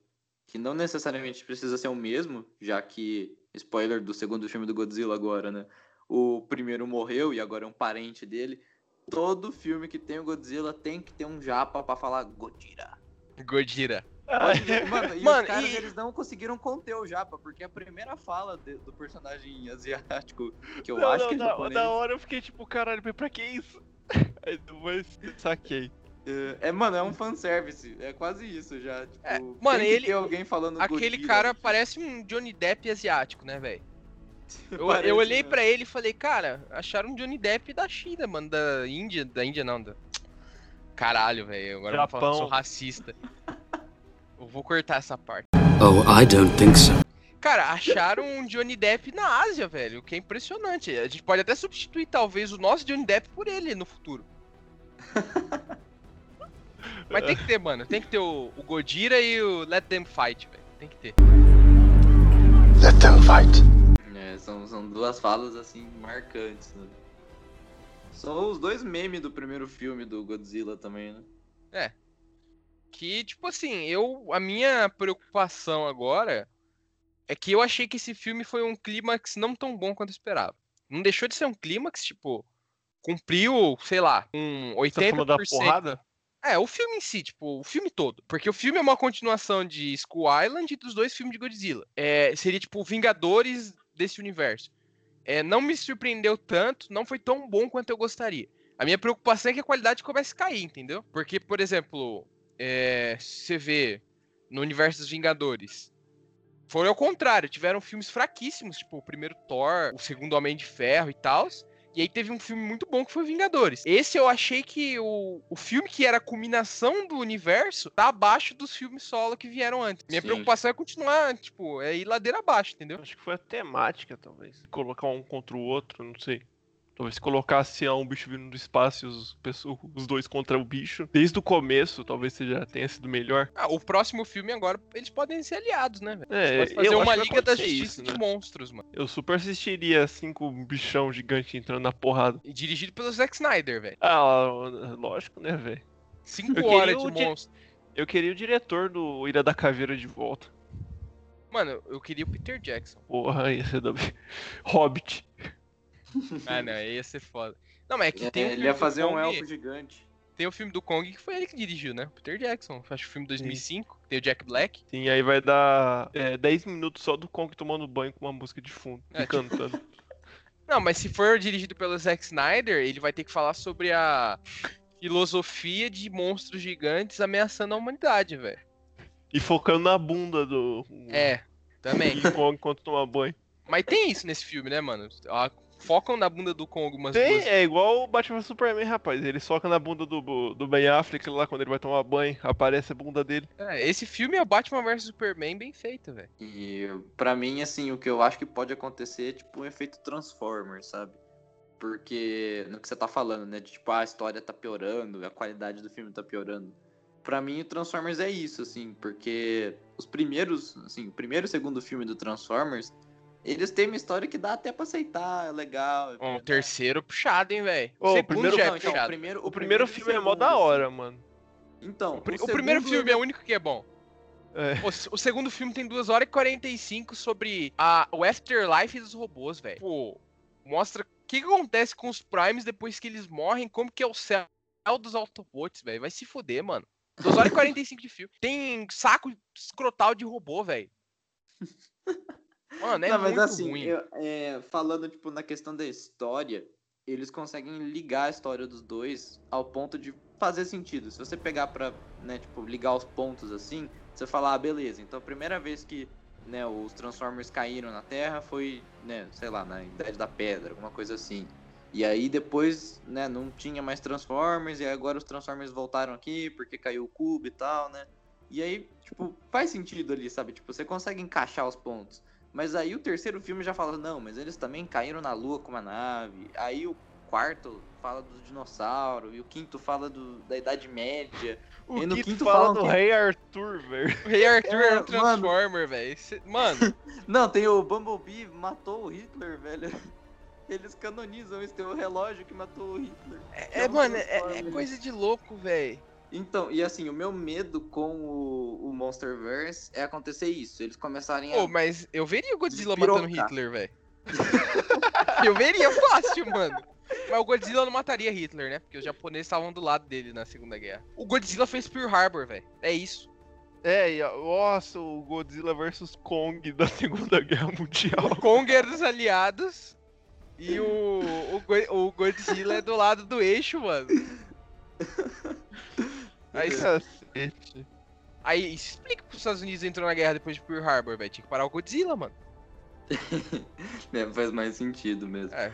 que não necessariamente precisa ser o mesmo, já que, spoiler do segundo filme do Godzilla agora, né? O primeiro morreu e agora é um parente dele. Todo filme que tem o Godzilla tem que ter um japa pra falar Godira. Godira. Pode ver, Mano, e Mano, os caras e- eles não conseguiram conter o japa, porque a primeira fala de- do personagem asiático, que eu não, acho não, que é japonês, na hora eu fiquei tipo, caralho, pra que isso? Aí depois saquei. É, é, mano, é um fanservice. É quase isso já. Tipo, É, tem mano, que ele- ter alguém falando Aquele Godira. cara parece um Johnny Depp asiático, né, velho? Eu, Parece eu olhei mesmo. pra ele e falei, cara, acharam um Johnny Depp da China, mano, da Índia, da Índia não, da... Caralho, velho, agora eu vou falar que eu sou Japão. racista. Eu vou cortar essa parte. Oh, I don't think so. Cara, acharam um Johnny Depp na Ásia, velho, o que é impressionante. A gente pode até substituir, talvez, o nosso Johnny Depp por ele no futuro. Mas tem que ter, mano, tem que ter o, o Godira e o Let Them Fight, velho, tem que ter. Let them fight. É, são, são duas falas assim marcantes. Né? São os dois memes do primeiro filme do Godzilla também, né? Que, tipo assim, eu. A minha preocupação agora é que eu achei que esse filme foi um clímax não tão bom quanto eu esperava. Não deixou de ser um clímax, tipo, cumpriu, sei lá, um 80%. Você tá falando da porrada? É, o filme em si, tipo, o filme todo. Porque o filme é uma continuação de Skull Island e dos dois filmes de Godzilla. É, seria, tipo, Vingadores desse universo. É, não me surpreendeu tanto, não foi tão bom quanto eu gostaria. A minha preocupação é que a qualidade comece a cair, entendeu? Porque, por exemplo, é, você vê no universo dos Vingadores. Foi ao contrário, tiveram filmes fraquíssimos, tipo o primeiro Thor, o segundo Homem de Ferro e tal. E aí teve um filme muito bom que foi Vingadores. Esse eu achei que o, o filme que era a culminação do universo tá abaixo dos filmes solo que vieram antes. Minha Sim. preocupação é continuar, tipo, é ir ladeira abaixo, entendeu? Acho que foi a temática, talvez. Colocar um contra o outro, não sei. Talvez se colocasse um bicho vindo do espaço e os, os dois contra o bicho. Desde o começo, talvez seja, tenha sido melhor. Ah, o próximo filme agora, eles podem ser aliados, né, velho? É, Pode fazer eu uma Liga da Justiça isso, de né? monstros, mano. Eu super assistiria assim com um bichão gigante entrando na porrada. E dirigido pelo Zack Snyder, velho. Ah, lógico, né, velho? Cinco Eu horas de monstro. Eu queria o diretor do Ilha da Caveira de volta. Mano, eu queria o Peter Jackson. Porra, ia ser da... Hobbit. Ah, não, aí ia ser foda. Não, mas é que É, tem um ele ia fazer um Kong- elfo gigante. Tem o filme do Kong que foi ele que dirigiu, né? Peter Jackson. Acho que o filme 2005. Tem o Jack Black. Sim, aí vai dar é, 10 minutos só do Kong tomando banho com uma música de fundo É, e tipo- cantando. Não, mas se for dirigido pelo Zack Snyder, ele vai ter que falar sobre a filosofia de monstros gigantes ameaçando a humanidade, velho. E focando na bunda do É, também. Kong enquanto toma banho. Mas tem isso nesse filme, né, mano? A focam na bunda do Kong umas Tem, duas. é igual o Batman vs Superman, rapaz. Ele soca na bunda do, do Ben Affleck lá quando ele vai tomar banho, aparece a bunda dele. É, esse filme é o Batman vs Superman bem feito, velho. E pra mim, assim, o que eu acho que pode acontecer é tipo um efeito Transformers, sabe? Porque no que você tá falando, né? De, tipo, ah, a história tá piorando, a qualidade do filme tá piorando. Pra mim, o Transformers é isso, assim, porque os primeiros, assim, o primeiro e o segundo filme do Transformers, eles têm uma história que dá até pra aceitar, é legal. é o verdade. terceiro puxado, hein, velho. O Segundo primeiro- já é Não, então, o puxado. primeiro, O primeiro e o filme é mó segundo, da assim. hora, mano. Então, O, pri- o segundo primeiro filme é o único que é bom. É. O, o segundo filme tem 2 horas e 45 sobre a, o afterlife dos robôs, velho. Pô, mostra o que, que acontece com os Primes depois que eles morrem, como que é o céu dos Autobots, velho. Vai se fuder, mano. 2 horas e 45 de filme. Tem saco escrotal de robô, velho. Mano, é Não, mas assim, ruim. eu- é, falando tipo na questão da história, eles conseguem ligar a história dos dois ao ponto de fazer sentido. Se você pegar pra, né, tipo, ligar os pontos assim, você falar, ah, beleza, então a primeira vez que, né, os Transformers caíram na Terra foi, né, sei lá, na Idade da Pedra, alguma coisa assim. E aí depois, né, não tinha mais Transformers, e agora os Transformers voltaram aqui porque caiu o cubo e tal, né? E aí, tipo, faz sentido ali, sabe? Tipo, você consegue encaixar os pontos. Mas aí o terceiro filme já fala, não, mas eles também caíram na lua com uma nave. Aí o quarto fala dos dinossauros, e o quinto fala do, da Idade Média. O E no quinto, quinto fala do que- Rei Arthur, velho. O Rei Arthur É, era um mano. Transformer, velho. Cê- Mano, Não, tem o Bumblebee matou o Hitler, velho. Eles canonizam isso, tem o relógio que matou o Hitler. é, É mano, é, é coisa de louco, velho. Então, e assim, o meu medo com o, o Monsterverse é acontecer isso. Eles começarem a. Pô, mas eu veria o Godzilla Despirocar. matando Hitler, velho. eu veria fácil, mano. Mas o Godzilla não mataria Hitler, né? Porque os japoneses estavam do lado dele na Segunda Guerra. O Godzilla fez Pearl Harbor, velho. É isso. É, e, ó, nossa, o Godzilla vs Kong da Segunda Guerra Mundial. O Kong era dos aliados e o, o, o Godzilla é do lado do eixo, mano. Aí, Cacete. aí explica que os Estados Unidos entrou na guerra depois de Pearl Harbor, velho. Tinha que parar o Godzilla, mano. É, faz mais sentido mesmo. É.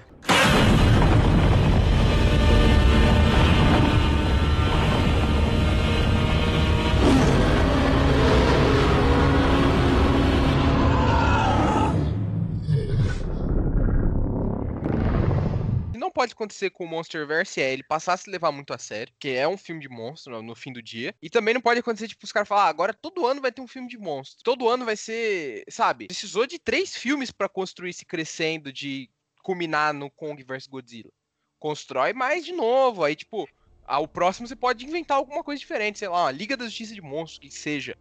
pode acontecer com o Monsterverse é ele passar a se levar muito a sério, que é um filme de monstro no, fim do dia. E também não pode acontecer, tipo, os caras falar, ah, agora todo ano vai ter um filme de monstro. Todo ano vai ser, sabe? Precisou de três filmes pra construir esse crescendo de culminar no Kong vs Godzilla. Constrói mais de novo, aí, tipo, ah, o próximo você pode inventar alguma coisa diferente, sei lá, uma Liga da Justiça de Monstros, que seja.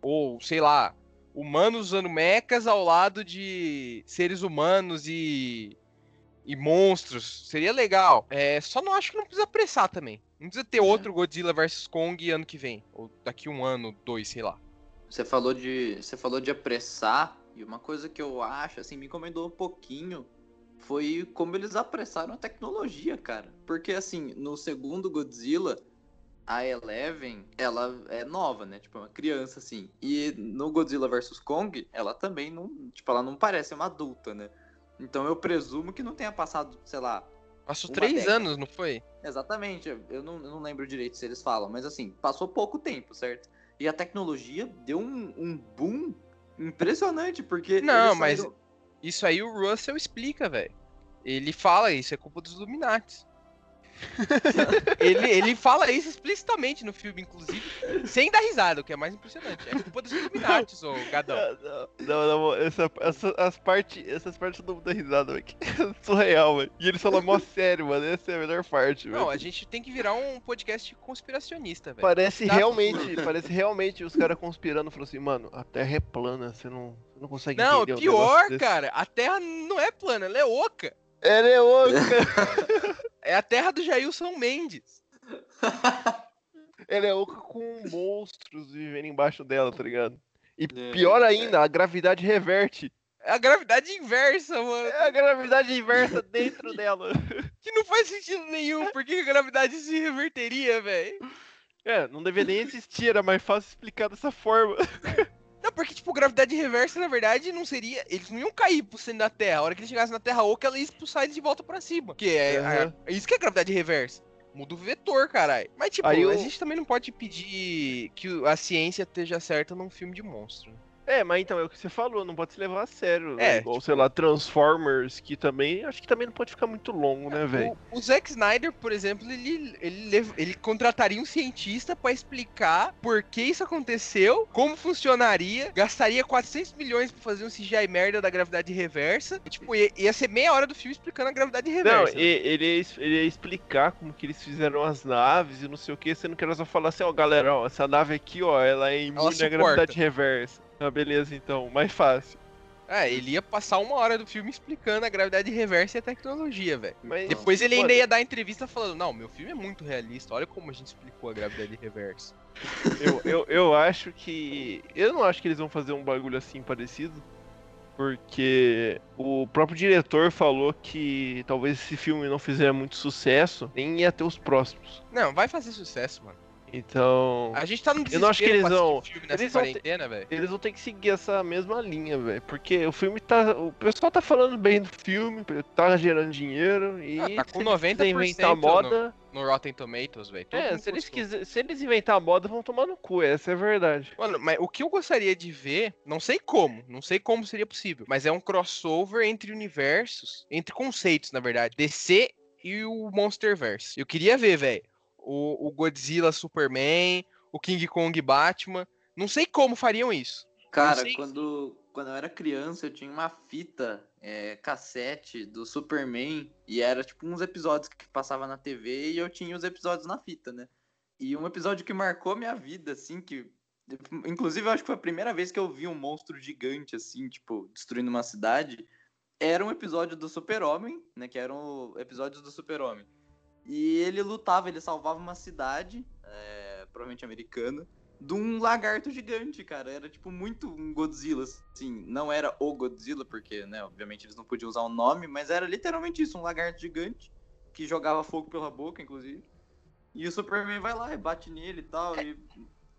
Ou, sei lá, humanos usando mechas ao lado de seres humanos e e monstros. Seria legal. É, só não acho que não precisa apressar também. Não precisa ter outro Godzilla vs Kong ano que vem. Ou daqui um ano, dois, sei lá. Você falou de. Você falou de apressar, e uma coisa que eu acho, assim, me incomodou um pouquinho foi como eles apressaram a tecnologia, cara. Porque assim, no segundo Godzilla, a Eleven, ela é nova, né? Tipo, é uma criança, assim. E no Godzilla vs Kong, ela também não. Tipo, ela não parece uma adulta, né? Então eu presumo que não tenha passado, sei lá, Passou três década. anos, não foi? Exatamente, eu não, eu não lembro direito se eles falam, mas assim, passou pouco tempo, certo? E a tecnologia deu um, um boom impressionante, porque. Não, mas- saíram- Isso aí o Russell explica, velho. Ele fala isso, é culpa dos Illuminati. ele, ele fala isso explicitamente no filme, inclusive, sem dar risada, o que é mais impressionante. É culpa dos Illuminati, ô gadão. Não, não, não, essa, essa, as parte, essas partes todo mundo dá risada, velho. é Surreal, velho. E ele fala mó sério, mano. Essa é a melhor parte, velho. Não, a gente tem que virar um podcast conspiracionista, velho. Parece Tá realmente, parece realmente os caras conspirando, falando assim, mano, a Terra é plana, você não, você não consegue Não, entender um pior, negócio desse." cara, a Terra não é plana, ela é oca. Ela é oca. É a terra do Jailson Mendes. Ela é oca com monstros vivendo embaixo dela, tá ligado? E É, pior é. ainda, a gravidade reverte. É a gravidade inversa, mano. É a gravidade inversa dentro dela. Que não faz sentido nenhum. Por que a gravidade se reverteria, velho? É, não deveria nem existir, era mais fácil explicar dessa forma. Não, porque, tipo, gravidade reversa, na verdade, não seria. Eles não iam cair pro centro da Terra. A hora que eles chegassem na Terra oca, ela ia expulsar eles de volta pra cima. Que é, Aham. é isso que é gravidade reversa. Muda o vetor, caralho. Mas, tipo, Aí a gente também não pode pedir que a ciência esteja certa num filme de monstro. né? É, mas então é o que você falou, não pode se levar a sério. É, né? Igual, sei lá, Transformers, que também. Acho que também não pode ficar muito longo, né, velho? O, o Zack Snyder, por exemplo, ele, ele, ele contrataria um cientista pra explicar por que isso aconteceu, como funcionaria, gastaria 400 milhões pra fazer um CGI merda da gravidade reversa. E, tipo, ia, ia ser meia hora do filme explicando a gravidade Não, reversa. e- ele ia, ele ia explicar como que eles fizeram as naves e não sei o que, sendo que era só falar assim, ó, galera, ó, essa nave aqui, ó, ela é imune à gravidade reversa. Ah, beleza, então, mais fácil. É, ele ia passar uma hora do filme explicando a gravidade reversa e a tecnologia, velho. Depois ele ainda ia dar entrevista falando, não, meu filme é muito realista, olha como a gente explicou a gravidade reversa. eu, eu, eu acho que. Eu não acho que eles vão fazer um bagulho assim parecido. Porque o próprio diretor falou que talvez esse filme não fizer muito sucesso, nem ia ter os próximos. Não, vai fazer sucesso, mano. Então. A gente tá no Eu não acho que eles vão- assistir filme nessa eles vão ter- quarentena, velho. Eles vão ter que seguir essa mesma linha, velho. Porque o filme tá. O pessoal tá falando bem do filme, tá gerando dinheiro e. Ah, tá com se eles 90% quiserem inventar no- moda. No Rotten Tomatoes, velho. É, se eles, quiser, se eles inventar moda, vão tomar no cu, essa é a verdade. Mano, mas o que eu gostaria de ver, não sei como, não sei como seria possível, mas é um crossover entre universos, entre conceitos, na verdade. DC e o Monsterverse. Eu queria ver, velho, o, o Godzilla Superman, o King Kong Batman. Não sei como fariam isso. Cara, quando, quando eu era criança, eu tinha uma fita é, cassete do Superman e era tipo uns episódios que passava na TV e eu tinha os episódios na fita, né? E um episódio que marcou minha vida, assim, que. Inclusive, eu acho que foi a primeira vez que eu vi um monstro gigante, assim, tipo, destruindo uma cidade. Era um episódio do Super-Homem, né? Que eram episódios do Super-Homem. E ele lutava, ele salvava uma cidade, é, provavelmente americana, de um lagarto gigante, cara. Era tipo muito um Godzilla, assim. Não era o Godzilla, porque, né, obviamente eles não podiam usar o nome, mas era literalmente isso, um lagarto gigante que jogava fogo pela boca, inclusive. E o Superman vai lá e bate nele e tal. E...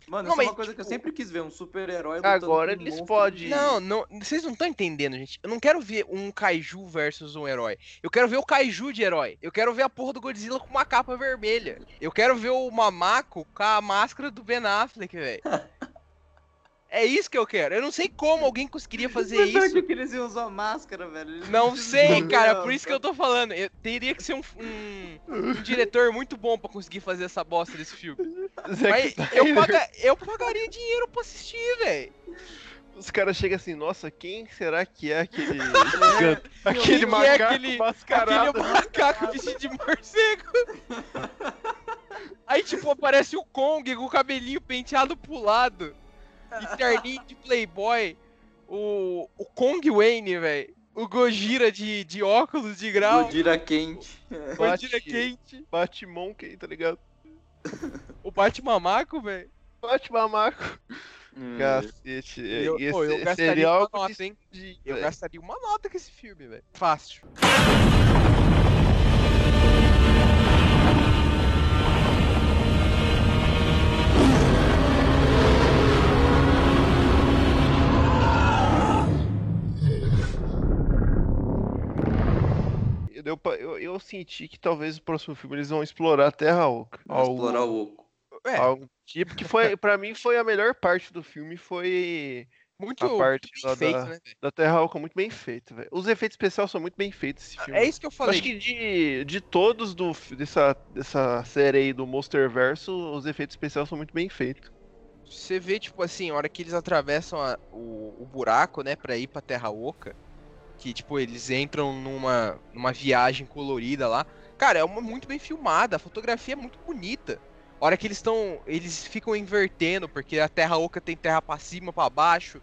Mano, Não, isso é uma mas, coisa que eu tipo, sempre quis ver, um super-herói Agora um eles monstro podem- de- Não, não, vocês não estão entendendo, gente. Eu não quero ver um kaiju versus um herói. Eu quero ver o kaiju de herói. Eu quero ver a porra do Godzilla com uma capa vermelha. Eu quero ver o Mamaco com a máscara do Ben Affleck, velho. É isso que eu quero. Eu não sei como alguém conseguiria fazer Mas isso. onde que eles iam usar máscara, velho? Não sei, cara. Por isso que eu tô falando. Eu teria que ser um, um- um diretor muito bom pra conseguir fazer essa bosta desse filme. Zack Mas eu, Snyder, paga- eu pagaria dinheiro pra assistir, velho. Os caras chegam assim, nossa, quem será que é aquele gigante? Aquele Quem que é macaco aquele- mascarado. Aquele macaco vestido de morcego. Aí, tipo, aparece o Kong com o cabelinho penteado pro lado. E terninho de Playboy. O, o Kong Wayne, velho. O Gojira de, de óculos de grau. Godira quente. Gojira quente. Batmonkey, tá ligado? O Batmamaco, velho. Batmamaco. Hum. Cacete. Eu, esse pô, eu gastaria seria uma algo nota, hein? de... Eu velho. gastaria uma nota com esse filme, velho. Fácil. Pra- eu, eu senti que talvez o próximo filme eles vão explorar a Terra Oca. Explorar o oco. É, Algo tipo que foi, pra mim, foi a melhor parte do filme, foi muito, a parte muito feito, da- né, da Terra Oca muito bem feito, velho. Os efeitos especiais são muito bem feitos esse filme. É isso que eu Eu falei. Acho que de, de todos do, dessa, dessa série aí do Monsterverso, os efeitos especiais são muito bem feitos. Você vê, tipo assim, a hora que eles atravessam a- o, o buraco, né, pra ir pra Terra Oca, que, tipo, eles entram numa, numa viagem colorida lá. Cara, é uma muito bem filmada, a fotografia é muito bonita. A hora que eles estão. Eles ficam invertendo, porque a Terra Oca tem terra pra cima, pra baixo.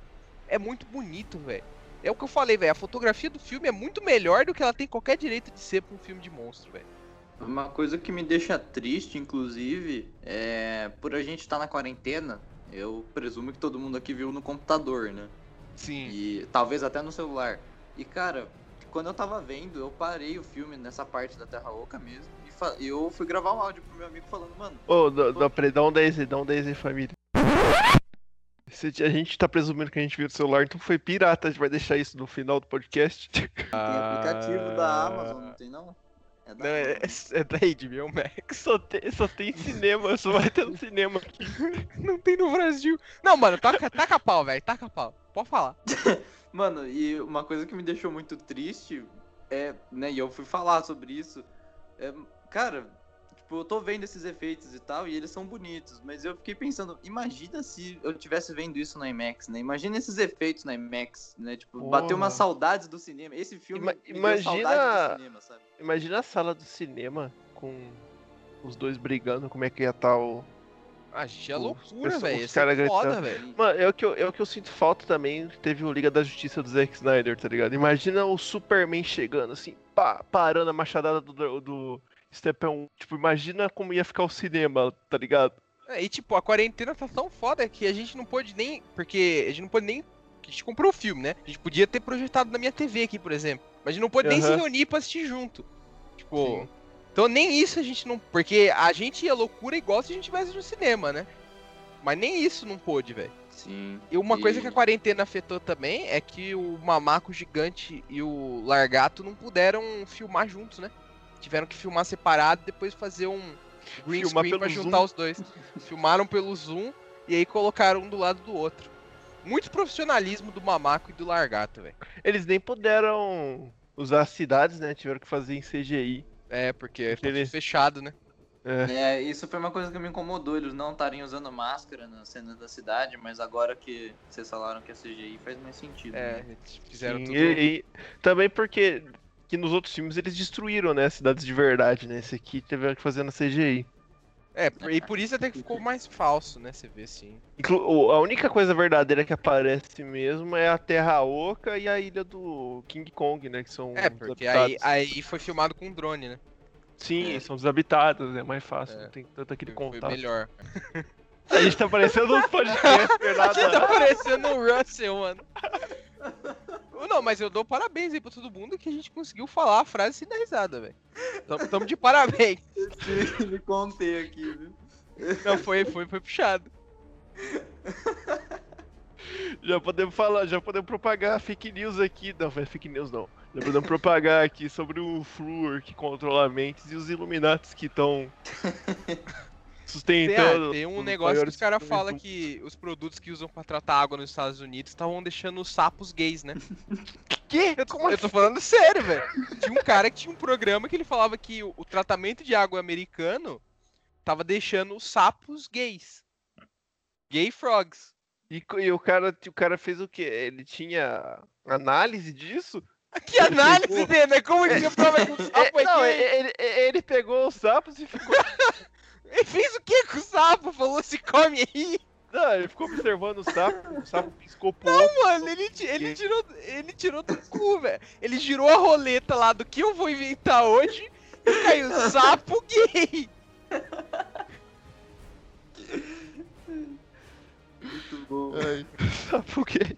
É muito bonito, velho. É o que eu falei, velho. A fotografia do filme é muito melhor do que ela tem qualquer direito de ser pra um filme de monstro, velho. Uma coisa que me deixa triste, inclusive, é por a gente estar na quarentena, eu presumo que todo mundo aqui viu no computador, né? Sim. E talvez até no celular. E cara, quando eu tava vendo, eu parei o filme nessa parte da Terra Oca mesmo. E eu fui gravar um áudio pro meu amigo falando, mano, Ô, dá, dá, peraí, dá um 10 aí, dá um 10 aí, família. Se a gente tá presumindo que a gente viu no celular, então foi pirata. A gente vai deixar isso no final do podcast. Tem aplicativo da Amazon, não tem não? É da Não, é, é da HBO Max. Só tem, só tem cinema, só vai ter no cinema aqui. Não tem no Brasil. Não, mano, taca, taca pau, velho. Taca pau. Pode falar. Mano, e uma coisa que me deixou muito triste é, né, e eu fui falar sobre isso, é, cara, tipo, eu tô vendo esses efeitos e tal, e eles são bonitos, mas eu fiquei pensando, imagina se eu tivesse vendo isso na IMAX, né? Imagina esses efeitos na IMAX, né? Tipo, bateu uma Porra. saudades do cinema. Esse filme Ima- imagina- saudade do cinema, sabe? Imagina a sala do cinema com os dois brigando, como é que ia estar o. Ah, gente, é loucura, velho. Isso é cara foda, gritando. velho. Mano, é o, que eu, é o que eu sinto falta também. Teve o Liga da Justiça do Zack Snyder, tá ligado? Imagina o Superman chegando assim, pá, parando a machadada do, do Stephen. Tipo, imagina como ia ficar o cinema, tá ligado? É, e tipo, a quarentena tá tão foda que a gente não pôde nem. Porque a gente não pôde nem. A gente comprou o filme, né? A gente podia ter projetado na minha TV aqui, por exemplo. Mas a gente não pôde nem se reunir pra assistir junto. Tipo. Sim. Então nem isso a gente não. Porque a gente ia loucura igual se a gente tivesse no cinema, né? Mas nem isso não pôde, velho. Sim. E uma coisa E- que a quarentena afetou também é que o Mamaco Gigante e o Largato não puderam filmar juntos, né? Tiveram que filmar separado e depois fazer um green Filmar screen pra Zoom. juntar os dois. Filmaram pelo Zoom e aí colocaram um do lado do outro. Muito profissionalismo do Mamaco e do Largato, velho. Eles nem puderam usar as cidades, né? Tiveram que fazer em CGI. É, porque tá Aquele- tudo fechado, né? É. É, isso foi uma coisa que me incomodou, eles não estarem usando máscara na cena da cidade, mas agora que vocês falaram que é CGI faz mais sentido. É, né? eles fizeram Sim, tudo. e, e também porque que nos outros filmes eles destruíram, né? Cidades de verdade, né? Esse aqui tiveram que fazer na CGI. É, por- e por isso até que ficou mais falso, né? Você vê assim. O- a única coisa verdadeira que aparece mesmo é a Terra Oca e a ilha do King Kong, né? Que são É, porque aí, aí foi filmado com drone, né? Sim, É. são desabitados, é mais fácil, É. não tem tanto aquele Foi- Foi contato. melhor. A gente tá parecendo um podcast, Você tá nada. parecendo um Russell, mano. Não, mas eu dou parabéns aí pra todo mundo que a gente conseguiu falar a frase sem dar risada, velho. Tamo, tamo de parabéns. me contei aqui, viu? Não, foi, foi, foi puxado. Já podemos falar, já podemos propagar fake news aqui. Não, é fake news não. Já podemos propagar aqui sobre o Fluor que controla mentes e os Illuminatis que estão sustentando. ah, tem um negócio que os caras falam que os produtos que usam pra tratar água nos Estados Unidos estavam deixando os sapos gays, né? Quê? Eu tô, eu tô falando sério, velho. Tinha um cara que tinha um programa que ele falava que o, o tratamento de água americano tava deixando os sapos gays. Gay frogs. E, e o, cara, o cara fez o quê? Ele tinha análise disso? Que análise dele, né? Como que prova que o sapo É, é, não, ele, ele pegou os sapos e ficou. Ele fez o que com o sapo? Falou se come aí? Não, ele ficou observando o sapo, o sapo piscou pro outro. Mano, ele, ele tirou, ele tirou do cu, velho. Ele girou a roleta lá do que eu vou inventar hoje e caiu sapo gay. Muito bom. Ai, sapo gay.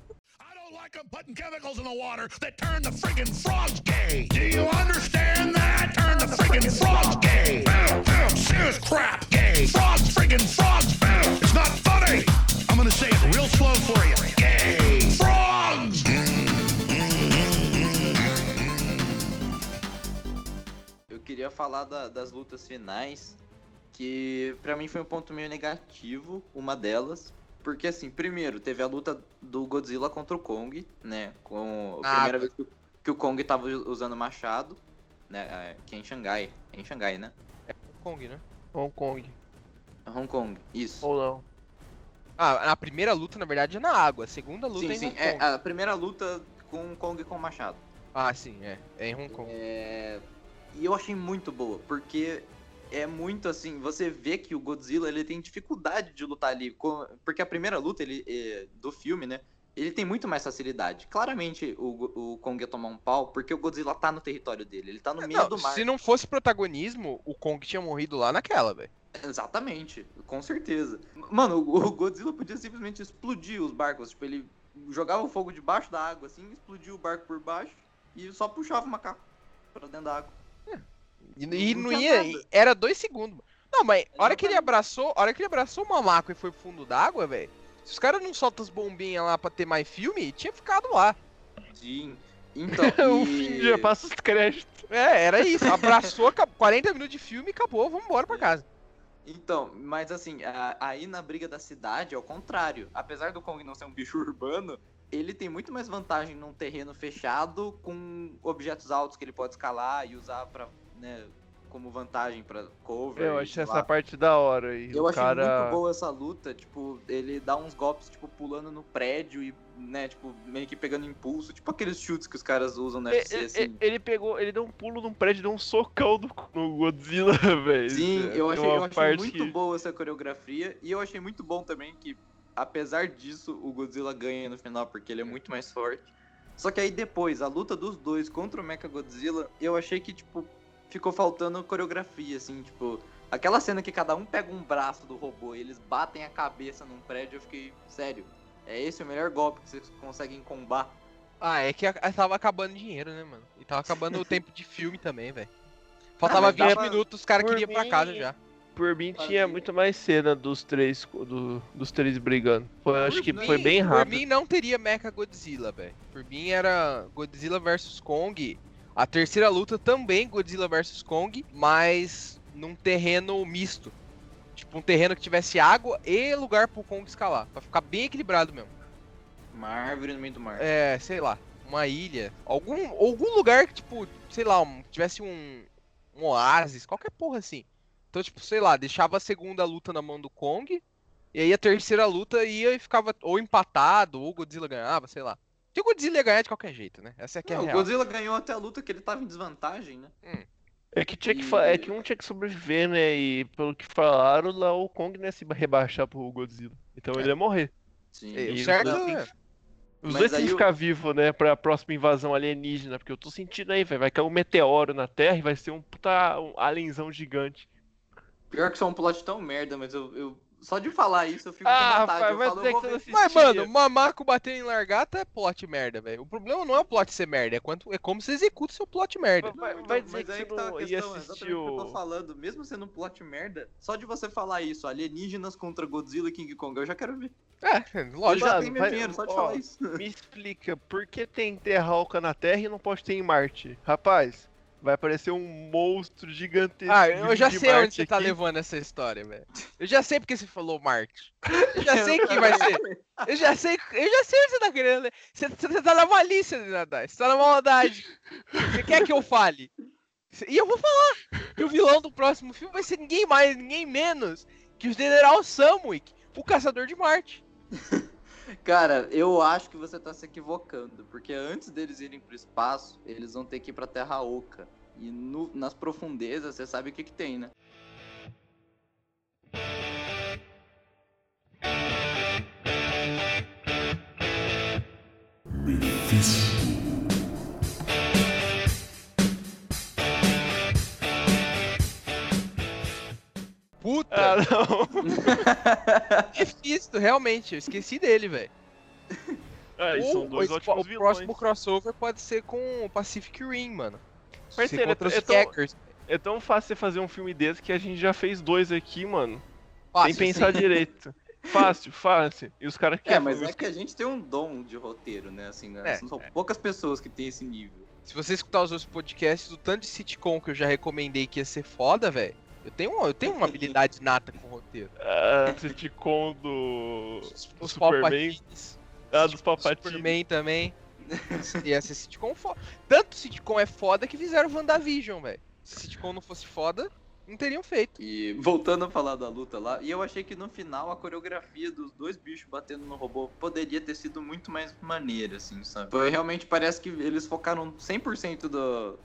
I don't like them putting chemicals in the water that turn the friggin' frogs gay. Do you understand that? Turn the friggin' frogs gay. Bow, bow, serious crap gay. Frogs, friggin' frogs. Bow. It's not funny. I'm gonna say it real slow for you. Gay. Frogs. Eu queria falar da- das lutas finais, que pra mim foi um ponto meio negativo, uma delas. Porque assim, primeiro, teve a luta do Godzilla contra o Kong, né? Com a Ah, primeira vez que, o- que o Kong tava usando machado, né? é, Que é em Xangai. É em Xangai, né? Kong, né? Hong Kong. Hong Kong, isso. Ou não. Ah, a primeira luta, na verdade, é na água. A segunda luta sim, é em sim. Hong É Kong. a primeira luta com o Kong com o machado. Ah, sim, é. É em Hong Kong. É, E eu achei muito boa, porque é muito assim, você vê que o Godzilla ele tem dificuldade de lutar ali, porque a primeira luta ele, é, do filme, né? Ele tem muito mais facilidade. Claramente o, o Kong ia tomar um pau, porque o Godzilla tá no território dele, ele tá no meio Não, do mar. se não fosse protagonismo, o Kong tinha morrido lá naquela, velho. Exatamente, com certeza. Mano, o o Godzilla podia simplesmente explodir os barcos, tipo, ele jogava o fogo debaixo da água, assim, explodia o barco por baixo e só puxava o macaco pra dentro da água. E, e Não ia. nada. Era dois segundos. Não, mas a hora que ele abraçou, hora que ele abraçou o mamaco e foi pro fundo d'água, velho. Se os caras não soltam as bombinhas lá pra ter mais filme, tinha ficado lá. Sim. Então, e- já passa os créditos. É, era isso. Abraçou, acab- 40 minutos de filme e acabou, vamos embora pra casa. Então, mas assim, aí na briga da cidade é o contrário. Apesar do Kong não ser um bicho urbano, ele tem muito mais vantagem num terreno fechado com objetos altos que ele pode escalar e usar para, né, como vantagem pra cover. Eu achei essa parte da hora. E Eu achei cara... muito boa essa luta, tipo, ele dá uns golpes, tipo, pulando no prédio e, né, tipo, meio que pegando impulso, tipo aqueles chutes que os caras usam no E- UFC, e- assim. Ele pegou, ele deu um pulo num prédio, deu um socão no, no Godzilla, velho. Sim, Tem eu achei, eu achei muito que- boa essa coreografia e eu achei muito bom também que, apesar disso, o Godzilla ganha no final porque ele é muito mais forte. Só que aí depois, a luta dos dois contra o Mecha Godzilla, eu achei que, tipo, ficou faltando coreografia, assim, tipo, aquela cena que cada um pega um braço do robô e eles batem a cabeça num prédio, eu fiquei, sério, é esse o melhor golpe que vocês conseguem combar? Ah, é que a- a- tava acabando dinheiro, né, mano? E tava acabando o tempo de filme também, velho. Faltava mas 20 dava- minutos, os caras por queriam ir pra mim- casa já. Por mim Fazia. tinha muito mais cena dos três, do- dos três brigando. Foi, acho que Por foi mim- bem Por rápido. mim não teria Mecha Godzilla, velho. Por mim era Godzilla vs Kong. A terceira luta também Godzilla vs Kong, mas num terreno misto. Tipo, um terreno que tivesse água e lugar pro Kong escalar. Pra ficar bem equilibrado mesmo. Uma árvore no meio do mar. É, sei lá, uma ilha. Algum, algum lugar que, tipo, sei lá, um- tivesse um, um oásis, qualquer porra assim. Então, tipo, sei lá, deixava a segunda luta na mão do Kong. E aí a terceira luta ia e ficava ou empatado, ou o Godzilla ganhava, sei lá. Que o Godzilla ia ganhar de qualquer jeito, né? Essa é que é a Não, o real. Godzilla ganhou até a luta que ele tava em desvantagem, né? É que, tinha que fa- é que um tinha que sobreviver, né? E pelo que falaram, lá o Kong não ia se rebaixar pro Godzilla. Então ele ia morrer. Sim. É, o E certo os dois é- Os Mas dois têm que o- ficar vivos, né? Pra próxima invasão alienígena. Porque eu tô sentindo aí, velho. Vai cair um meteoro na Terra e vai ser um puta um alienzão gigante. Pior que isso é um plot tão merda, mas eu, eu- Só de falar isso eu fico Ah, com vontade. rapaz, eu falo, eu vou que ver. Mas, mano, mamaco bater em largata é plot merda, velho. O problema não é o plot ser merda, é, quanto, é como você executa o seu plot merda. Vai- dizer mas que aí você tá a questão, assistir exatamente o que eu tô falando. Mesmo sendo um plot merda, só de você falar isso, alienígenas contra Godzilla e King Kong, eu já quero ver. É, Eu lógico. já tenho meu vai- dinheiro, só de ó, falar isso. Me explica, por que tem Terralca na Terra e não pode ter em Marte? Rapaz, vai aparecer um monstro gigantesco. Ah, eu já sei onde Marte você tá levando essa história, velho. Eu já sei porque você falou Marte. Eu já sei quem vai ser. Eu já sei, eu já sei onde você tá querendo. Você, você tá na malícia, Nadai. Você tá na maldade. Você quer que eu fale? E eu vou falar. Que o vilão do próximo filme vai ser ninguém mais, ninguém menos que o General Samwick, o Caçador de Marte. Cara, eu acho que você tá se equivocando, porque antes deles irem pro espaço, eles vão ter que ir pra Terra Oca. E no- nas profundezas, você sabe o que que tem, né? Puta, Ah, não. difícil, realmente. Eu esqueci dele, velho. Ou são dois o, ótimos o vilões. próximo crossover pode ser com o Pacific Rim, mano. Parceiro, os é tão-. É tão fácil você fazer um filme desse que a gente já fez dois aqui, mano. Fácil, sem pensar direito. Fácil, fácil. E os caras É, querem. mas os é que a gente tem um dom de roteiro, né? Assim, né? É, São poucas pessoas que têm esse nível. Se você escutar os outros podcasts, o tanto de sitcom que eu já recomendei que ia ser foda, velho. Eu tenho, uma- eu tenho uma habilidade nata com roteiro. Ah, sitcom do. Os Superman. Palpatines. Ah, dos Palpatines. Superman também. Ia ser sitcom foda. Tanto sitcom é foda que fizeram WandaVision, velho. Se sitcom não fosse foda, não teriam feito. E voltando a falar da luta lá, e eu achei que no final a coreografia dos dois bichos batendo no robô poderia ter sido muito mais maneira, assim, sabe? Foi realmente parece que eles focaram 100% do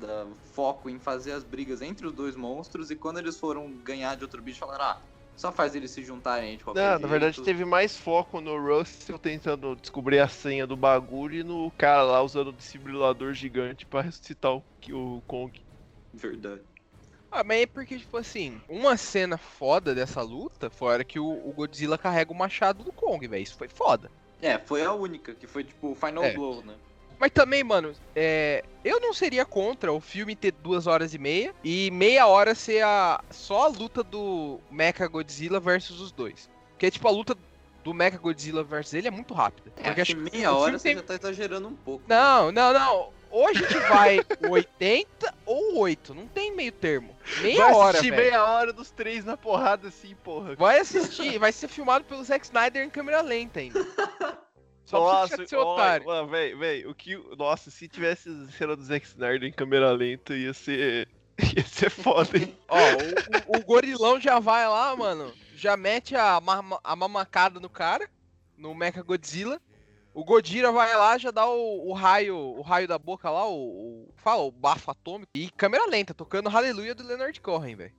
da foco em fazer as brigas entre os dois monstros e quando eles foram ganhar de outro bicho falaram: "Ah, só faz eles se juntarem de qualquer Não, jeito". na verdade teve mais foco no Russell tentando descobrir a senha do bagulho e no cara lá usando o desfibrilador gigante pra ressuscitar o, o Kong. verdade. Ah, mas é porque, tipo assim, uma cena foda dessa luta foi a hora que o, o Godzilla carrega o machado do Kong, velho. Isso foi foda. É, foi a única que foi tipo o final É. blow, né? Mas também, mano, é, eu não seria contra o filme ter duas horas e meia e meia hora ser a, só a luta do Mecha Godzilla versus os dois. Porque, tipo, a luta do Mecha Godzilla vs ele é muito rápida. É, Porque acho que meia o hora você tem- já tá exagerando um pouco. Não, não, não. Ou a gente vai 80 ou 8. Não tem meio termo. Meia Vai hora, assistir velho. meia hora dos três na porrada assim, porra. Vai assistir. Vai ser filmado pelo Zack Snyder em câmera lenta ainda. Só pra Nossa, de ser olha, otário. mano, véi, véi, o que. Nossa, se tivesse cena do Zack Snyder em câmera lenta, ia ser. ia ser foda, hein? Ó, o, o- o gorilão já vai lá, mano. Já mete a, a mamacada no cara, no Mecha Godzilla. O Godira vai lá, já dá o, o raio o raio da boca lá, o, o- Fala, o bafo atômico. E câmera lenta, tocando Hallelujah do Leonard Cohen, velho.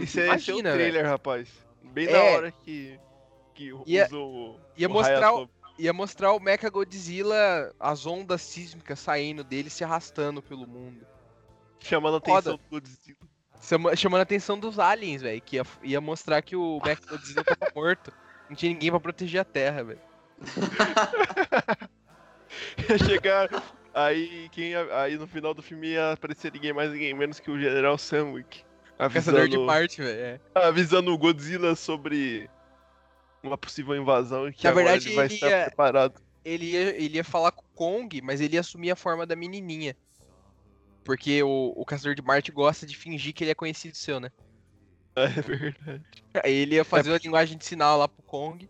Isso é, esse é o Imagina, trailer, rapaz. Bem É. na hora que. que Ia- usou o- Ia o mostrar, o. ia mostrar o Mecha Godzilla, as ondas sísmicas saindo dele, se arrastando pelo mundo. chamando a atenção foda. do Godzilla. Chama- chamando a atenção dos aliens, velho. Que ia, ia mostrar que o Mecha Godzilla tava morto. Não tinha ninguém pra proteger a Terra, velho. Ia chegar. Aí, quem, aí no final do filme ia aparecer ninguém mais, ninguém menos que o General Samwick. Caçador de Avisando, Marte, velho. é. avisando o Godzilla sobre uma possível invasão e que Na agora verdade, ele vai ele estar ia- preparado. Ele ia, ele ia falar com o Kong, mas ele ia assumir a forma da menininha. Porque o, o Caçador de Marte gosta de fingir que ele é conhecido seu, né? É verdade. Aí ele ia fazer uma linguagem de sinal lá pro Kong.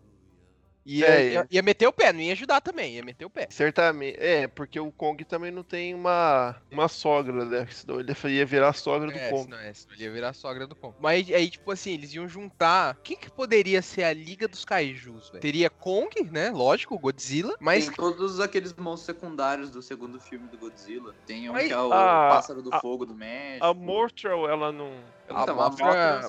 E ia, É, ia, ia meter o pé, não ia ajudar também, ia meter o pé. Certamente. É, porque o Kong também não tem uma, uma sogra, né? Senão ele ia virar a sogra do É, Kong. senão, é, senão ele ia virar a sogra do Kong. Mas aí, tipo assim, eles iam juntar. Quem que poderia ser a Liga dos Kaijus, velho? Teria Kong, né? Lógico, Godzilla. Mas Tem todos aqueles monstros secundários do segundo filme do Godzilla. Tem um Mas- que é o Ah, Pássaro do a- Fogo do México. A Mortal, ela não. a Então, não me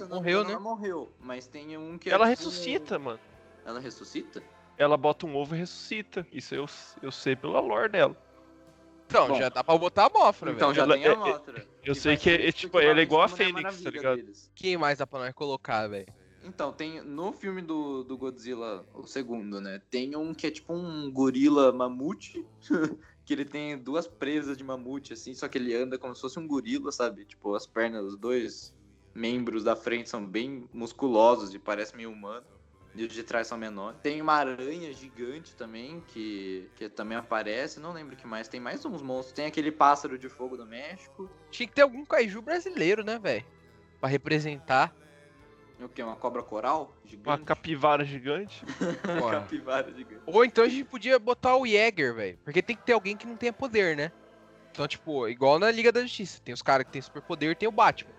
morreu, engano, né? Ela morreu, mas tem um que é Ela tipo- ressuscita, mano. Ela ressuscita? Ela bota um ovo e ressuscita. Isso eu, eu sei pela lore dela. Então, Bom, já dá pra botar a Mofra, Então velho. já Ela- tem a é- Mothra. eu que sei que é, tipo, ela é igual a Fênix, tá ligado? deles. Quem mais dá pra nós colocar, velho? Então, tem no filme do, do Godzilla, o segundo, né? Tem um que é tipo um gorila mamute, que ele tem duas presas de mamute, assim, só que ele anda como se fosse um gorila, sabe? Tipo, as pernas, os dois membros da frente são bem musculosos e parece meio humano. E os de trás são menores. Tem uma aranha gigante também, que, que também aparece. Não lembro que mais. Tem mais uns monstros. Tem aquele pássaro de fogo do México. Tinha que ter algum kaiju brasileiro, né, velho? Pra representar. E O que? Uma cobra coral? Uma Gigante? capivara gigante. Porra. capivara gigante. Ou então a gente podia botar o Jäger, velho. Porque tem que ter alguém que não tenha poder, né? Então, tipo, igual na Liga da Justiça. Tem os caras que tem superpoder tem o Batman.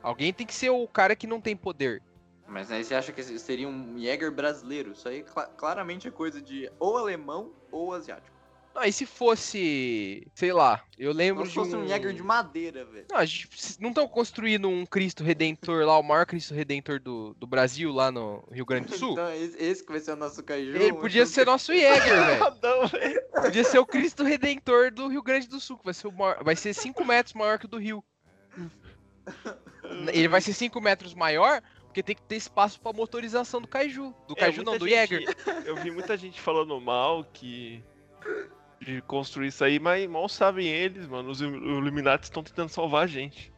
Alguém tem que ser o cara que não tem poder. Mas aí você acha que seria um Jäger brasileiro? Isso aí cla- claramente é coisa de ou alemão ou asiático. Não, e se fosse. Sei lá, eu lembro se de fosse um. um Jäger de madeira, velho. Não, a gente não estão construindo um Cristo Redentor lá, o maior Cristo Redentor do, do Brasil, lá no Rio Grande do Sul? Então esse, que vai ser o nosso Kaiju. Ele podia então- ser nosso Jäger, velho. Não, velho. Podia ser o Cristo Redentor do Rio Grande do Sul, que vai ser, o maior, vai ser 5 metros maior que o do Rio. Ele vai ser 5 metros maior, porque tem que ter espaço pra motorização do Kaiju. Do É, Kaiju não, do gente- Jäger. Eu vi muita gente falando mal que. De construir isso aí, mas mal sabem eles, mano. Os Illuminati estão tentando salvar a gente.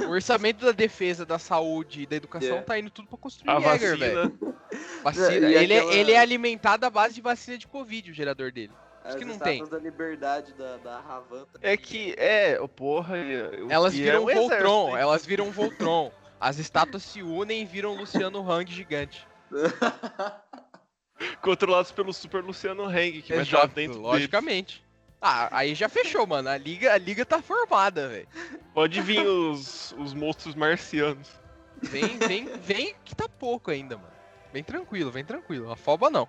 O orçamento da defesa, da saúde e da educação É. tá indo tudo pra construir A o Jäger, velho. vacina. Vacina. Ele, aquela- é, ele é alimentado à base de vacina de Covid, o gerador dele. As que não estátuas da liberdade da, da Havan também. É que, é, ô, porra. e- o Elas viram é um Voltron, hein? elas viram Voltron. As estátuas se unem e viram Luciano Hang gigante. Controlados pelo Super Luciano Heng, que vai estar Exato, dentro deles. logicamente. Ah, aí já fechou, mano. A liga, a liga tá formada, velho. Pode vir os, os monstros marcianos. Vem, vem, vem que tá pouco ainda, mano. Vem tranquilo, vem tranquilo. Afoba não.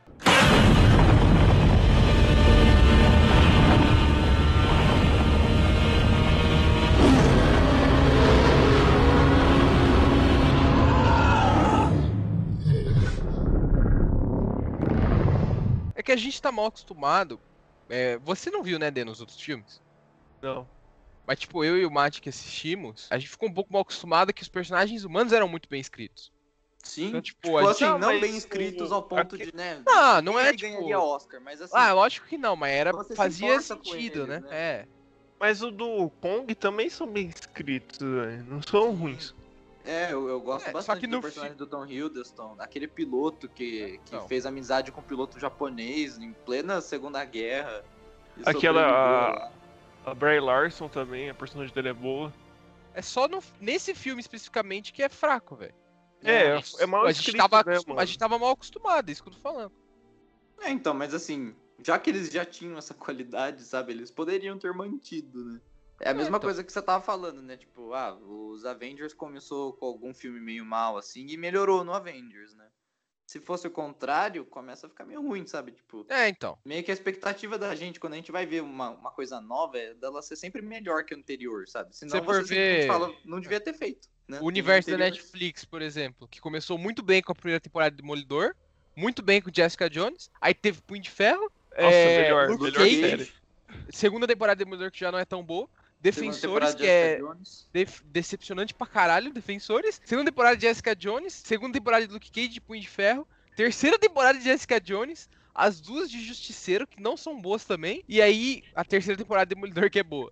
Que a gente tá mal acostumado. é, você não viu, né, Dê, nos outros filmes? Não. Mas, tipo, eu e o Mate que assistimos, a gente ficou um pouco mal acostumado que os personagens humanos eram muito bem escritos. Sim, Então, tipo, tipo, a assim, gente- não mas bem escritos o- ao ponto aqui- de, né? Ah, não é, ele tipo- ganharia Oscar, mas assim... Ah, lógico que não, mas era, Você se fazia com sentido, eles, né? né? É. Mas o do Kong também são bem escritos, velho. Não são ruins. É, eu, eu gosto É, só bastante que do personagem do Tom Hiddleston, aquele piloto que, que Então. fez amizade com um piloto japonês em plena Segunda Guerra. Aquela- lá. A Bray Larson também, a personagem dele é boa. É só no- nesse filme especificamente que é fraco, velho. É, Nossa. é mal A gente, escrito, tava, né, a gente tava mal acostumado, é isso que eu tô falando. É, então, mas assim, já que eles já tinham essa qualidade, sabe, eles poderiam ter mantido, né? É a mesma então. coisa que você tava falando, né? Tipo, ah, os Avengers começou com algum filme meio mal, assim, e melhorou no Avengers, né? Se fosse o contrário, começa a ficar meio ruim, sabe? Tipo, É, então. meio que a expectativa da gente, quando a gente vai ver uma, uma coisa nova, é dela ser sempre melhor que a anterior, sabe? Senão Se for você simplesmente ver- fala, não devia ter feito. Né? O universo da Netflix, por exemplo, que começou muito bem com a primeira temporada de Demolidor, muito bem com Jessica Jones, aí teve Punho de Ferro, Nossa, é, melhor, Luke melhor Cage, série. segunda temporada de Demolidor que já não é tão boa, Defensores, que é decepcionante pra caralho, Defensores, segunda temporada de Jessica Jones, segunda temporada de Luke Cage de Punho de Ferro, terceira temporada de Jessica Jones, as duas de Justiceiro, que não são boas também, e aí a terceira temporada de Demolidor que é boa.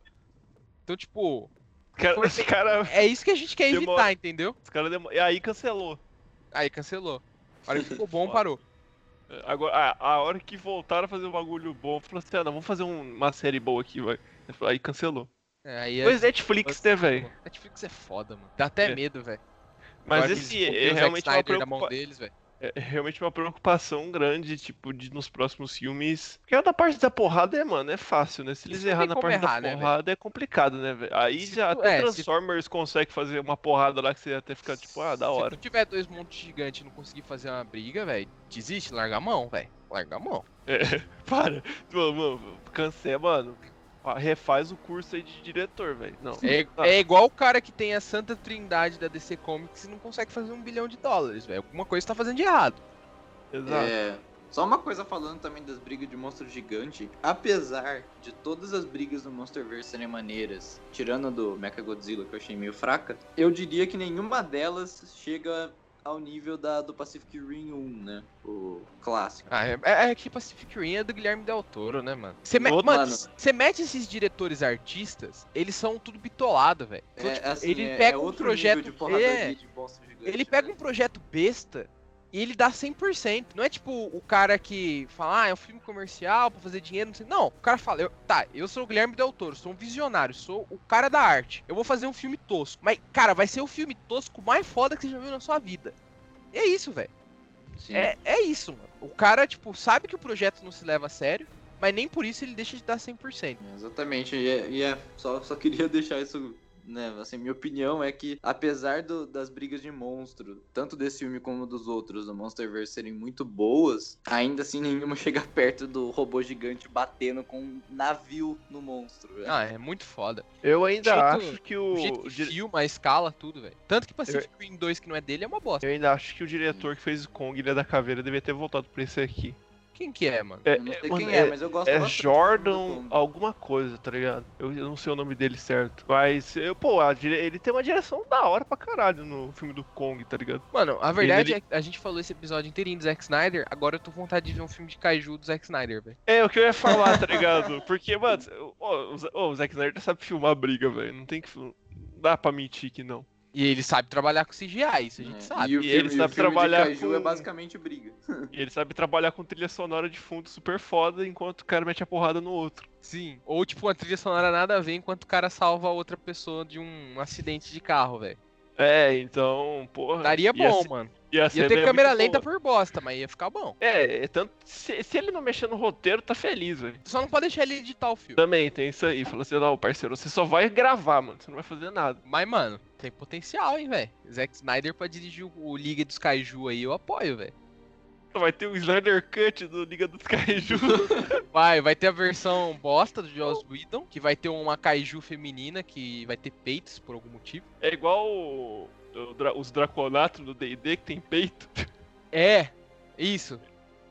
Então, tipo, Cara, esse cara, é isso que a gente quer evitar, entendeu? esse cara demo- E aí cancelou. Aí cancelou. A hora que ficou bom, parou. Agora, a, a hora que voltaram a fazer um bagulho bom, falou assim: ah, não, vamos fazer um- uma série boa aqui, vai. Aí cancelou. É, é- Pois Netflix, né, velho? Netflix é foda, mano. Dá até É. medo, velho. Mas Agora esse eles é realmente uma preocupa... deles, velho. é realmente uma preocupação grande, tipo, de nos próximos filmes. Porque a da parte da porrada é, mano, é fácil, né? Se eles errarem tem na parte errar, da né, porrada, é complicado, né, velho? Aí Se já tu- até é, se- Transformers consegue fazer uma porrada lá que você até fica, tipo, ah, da Se hora. tu tiver dois montes gigantes e não conseguir fazer uma briga, velho, desiste, larga a mão, velho. Larga a mão. É, para. Mano, mano, cancela, mano. Refaz o curso aí de diretor, velho. Não. É, Ah. é igual o cara que tem a santa trindade da DC Comics e não consegue fazer um bilhão de dólares, velho. Alguma coisa tá fazendo de errado. Exato. É, só uma coisa falando também das brigas de monstro gigante. Apesar de todas as brigas do Monsterverse serem maneiras, tirando do Mechagodzilla que eu achei meio fraca, eu diria que nenhuma delas chega ao nível da do Pacific Rim 1, né? O clássico. Ah, é, é, é que Pacific Rim é do Guilherme Del Toro, né, mano? Você me... Mano, você mete esses diretores artistas, eles são tudo bitolado, velho. Então, É, tipo, assim, ele é- pega um projeto. de É, de ele pega né? um projeto besta e ele dá 100%. Não é tipo o cara que fala, ah, é um filme comercial pra fazer dinheiro, não sei. Não, o cara fala, eu, tá, eu sou o Guilherme Del Toro, sou um visionário, sou o cara da arte. Eu vou fazer um filme tosco. Mas, cara, vai ser o filme tosco mais foda que você já viu na sua vida. E é isso, velho. É, é isso, mano. O cara, tipo, sabe que o projeto não se leva a sério, mas nem por isso ele deixa de dar 100%. Exatamente, e é, e é- só, só queria deixar isso, né, assim, minha opinião é que, apesar do- das brigas de monstro, tanto desse filme como dos outros, do Monsterverse serem muito boas, ainda assim nenhuma chega perto do robô gigante batendo com um navio no monstro, velho. Ah, é muito foda. Eu ainda jeito- acho que O o. jeito que dire- filma, a escala, tudo, velho. Tanto que Pacific Rim 2, que não é dele, é uma bosta. Eu ainda acho que o diretor que fez o Kong, Ilha da Caveira, devia ter voltado pra esse aqui. Quem que é, mano? É, Eu não sei é, mano, quem é, mas eu gosto é Jordan alguma coisa, tá ligado? Eu, eu não sei o nome dele certo. Mas, eu, pô, a ele tem uma direção da hora pra caralho no filme do Kong, tá ligado? Mano, a verdade ele- é que a gente falou esse episódio inteirinho do Zack Snyder, agora eu tô com vontade de ver um filme de Kaiju do Zack Snyder, velho. É, o que eu ia falar, tá ligado? Porque, mano, o Zack Snyder sabe filmar briga, velho. Não tem que. Não dá pra mentir que não. E ele sabe trabalhar com CGI, isso a gente É, sabe. E, o E filme, ele e o sabe filme de trabalhar Kaiju é com- basicamente briga. E ele sabe trabalhar com trilha sonora de fundo super foda, enquanto o cara mete a porrada no outro. Sim. Ou tipo, uma trilha sonora nada a ver enquanto o cara salva outra pessoa de um acidente de carro, velho. É, então, porra. Daria ia bom, ser- mano. Ia, Ia ter bem câmera lenta boa. por bosta, mas ia ficar bom. É, é tanto. Se, se ele não mexer no roteiro, tá feliz, velho. Só não pode deixar ele editar o filme. Também tem isso aí. Fala assim, não, parceiro, você só vai gravar, mano. Você não vai fazer nada. Mas, mano, tem potencial, hein, velho. Zack Snyder pra dirigir o- Liga dos Kaiju aí, eu apoio, velho. Vai ter o Snyder Cut do Liga dos Kaiju. Vai, vai ter a versão bosta do Joss Whedon, que vai ter uma kaiju feminina que vai ter peitos por algum motivo. é igual Dra- os Draconatos do D&D que tem peito. É, isso.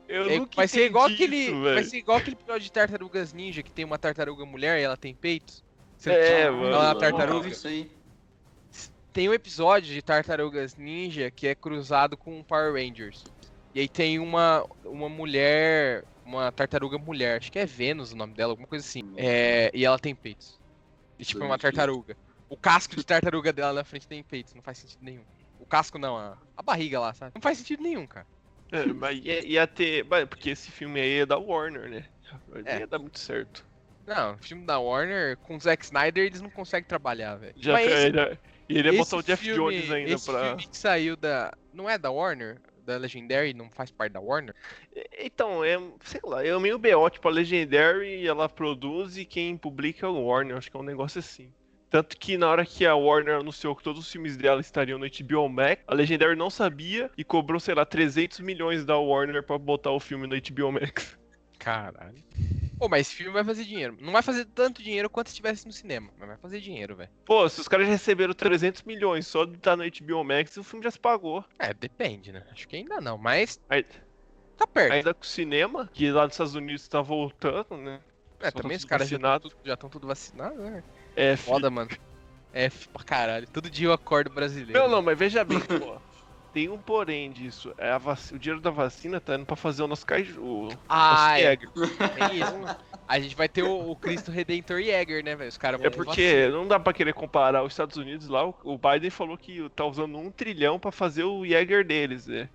Eu É, nunca vai ser igual entendi aquele, isso, vai velho. ser igual aquele episódio de Tartarugas Ninja que tem uma tartaruga mulher e ela tem peitos. Você É, ela mano. é tartaruga. isso aí. Tem um episódio de Tartarugas Ninja que é cruzado com Power Rangers. E aí tem uma, uma mulher, uma tartaruga mulher, acho que é Vênus o nome dela, alguma coisa assim. É, e ela tem peitos. E tipo, é uma tartaruga. O casco de tartaruga dela na frente tem peito, não faz sentido nenhum. O casco não, a, a barriga lá, sabe? Não faz sentido nenhum, cara. É, mas ia, ia ter. mas Porque esse filme aí é da Warner, né? É. Ia dar muito certo. Não, o filme da Warner, com o Zack Snyder, eles não conseguem trabalhar, velho. Já esse- e ele ia botar o Jeff filme- Jones ainda esse pra. filme que saiu da... Não é da Warner? Da Legendary? Não faz parte da Warner? Então, é. Sei lá, é meio BO, tipo, a Legendary ela produz e quem publica é o Warner, acho que é um negócio assim. Tanto que na hora que a Warner anunciou que todos os filmes dela estariam no HBO Max, a Legendary não sabia e cobrou, sei lá, 300 milhões da Warner pra botar o filme no HBO Max. Caralho. Pô, mas esse filme vai fazer dinheiro. Não vai fazer tanto dinheiro quanto se estivesse no cinema, mas vai fazer dinheiro, velho. Pô, se os caras receberam 300 milhões só de estar no HBO Max, o filme já se pagou. É, depende, né? Acho que ainda não, mas Aí- tá perto. Ainda com o cinema, que lá nos Estados Unidos tá voltando, né? é, só também tá os caras já estão tudo, já tudo vacinados, né? É, Foda, mano. F pra caralho. Todo dia eu acordo brasileiro. Não, não, mas veja bem, pô. Tem um porém disso. É a vac... O dinheiro da vacina tá indo pra fazer o nosso caju. Ah, é, tem isso. A gente vai ter o, o Cristo Redentor Jäger, né, velho? Os caras É porque não dá pra querer comparar os Estados Unidos lá. o- Biden falou que tá usando um trilhão pra fazer o Jäger deles, né?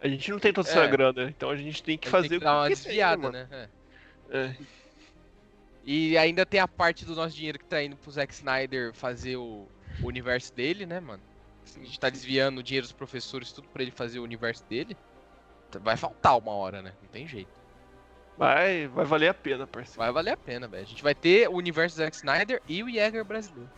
A gente não tem toda essa É. grana, então a gente tem que fazer tem o que dar uma tem, desviada, mano. né? É. É. E ainda tem a parte do nosso dinheiro que tá indo pro Zack Snyder fazer o, o universo dele, né, mano? A gente tá desviando o dinheiro dos professores, tudo pra ele fazer o universo dele. Vai faltar uma hora, né? Não tem jeito. Vai, vai valer a pena, parceiro. Vai valer a pena, velho. A gente vai ter o universo do Zack Snyder e o Jäger brasileiro.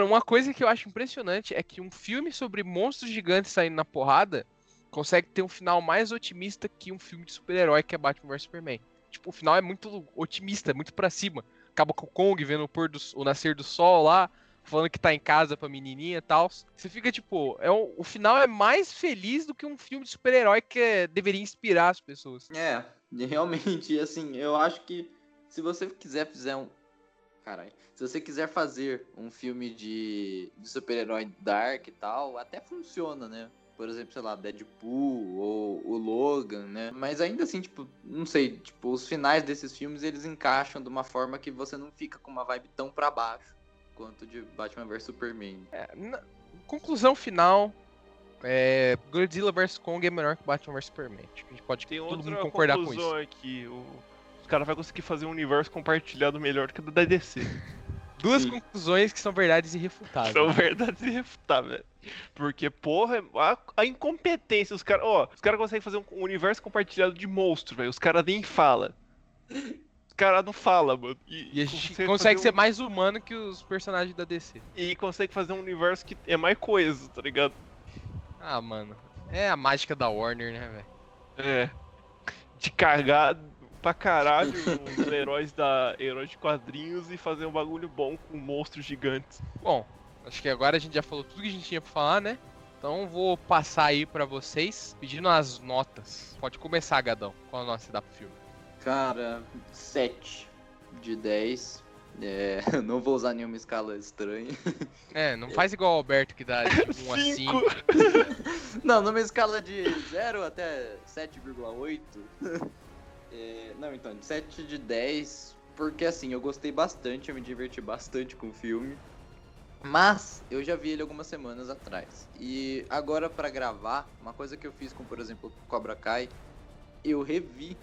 Mano, uma coisa que eu acho impressionante é que um filme sobre monstros gigantes saindo na porrada consegue ter um final mais otimista que um filme de super-herói que é Batman vs Superman. Tipo, o final é muito otimista, muito pra cima. Acaba com o Kong vendo o, pôr do, o nascer do sol lá, falando que tá em casa pra menininha e tal. Você fica tipo, é o, o final é mais feliz do que um filme de super-herói que é- deveria inspirar as pessoas. É, realmente, assim, eu acho que se você quiser fizer um. Caralho. Se você quiser fazer um filme de, de super-herói dark e tal, até funciona, né? Por exemplo, sei lá, Deadpool ou o Logan, né? Mas ainda assim, tipo, não sei, tipo, os finais desses filmes eles encaixam de uma forma que você não fica com uma vibe tão pra baixo quanto de Batman vs Superman. É, na- conclusão final. É, Godzilla vs Kong é melhor que Batman vs Superman. Que a gente pode Tem todo outra mundo concordar com isso. aqui. O... Caras vão conseguir fazer um universo compartilhado melhor do que o da DC. Duas Sim. conclusões que são verdades irrefutáveis. São verdades irrefutáveis. Porque, porra, a, a incompetência. Os caras, ó, os caras conseguem fazer um universo compartilhado de monstro, velho. Os caras nem falam. Os caras não falam, mano. E a gente consegue consegue ser mais humano que os personagens da DC. um- E consegue fazer um universo que é mais coeso, tá ligado? Ah, mano. É a mágica da Warner, né, velho? É. De cagar pra caralho os heróis da heróis de quadrinhos e fazer um bagulho bom com monstros gigantes. Bom, acho que agora a gente já falou tudo que a gente tinha pra falar, né? Então vou passar aí pra vocês pedindo as notas. Pode começar, Gadão. Qual a nota você dá pro filme? Cara, 7 de 10. É, não vou usar nenhuma escala estranha. É, não faz igual o Alberto que dá de 1 a 5. Cinco. Não, numa escala de 0 até 7,8. É, não, então, de 7 de 10, porque assim, eu gostei bastante, eu me diverti bastante com o filme. Mas eu já vi ele algumas semanas atrás. E agora pra gravar, uma coisa que eu fiz com, por exemplo, Cobra Kai, eu revi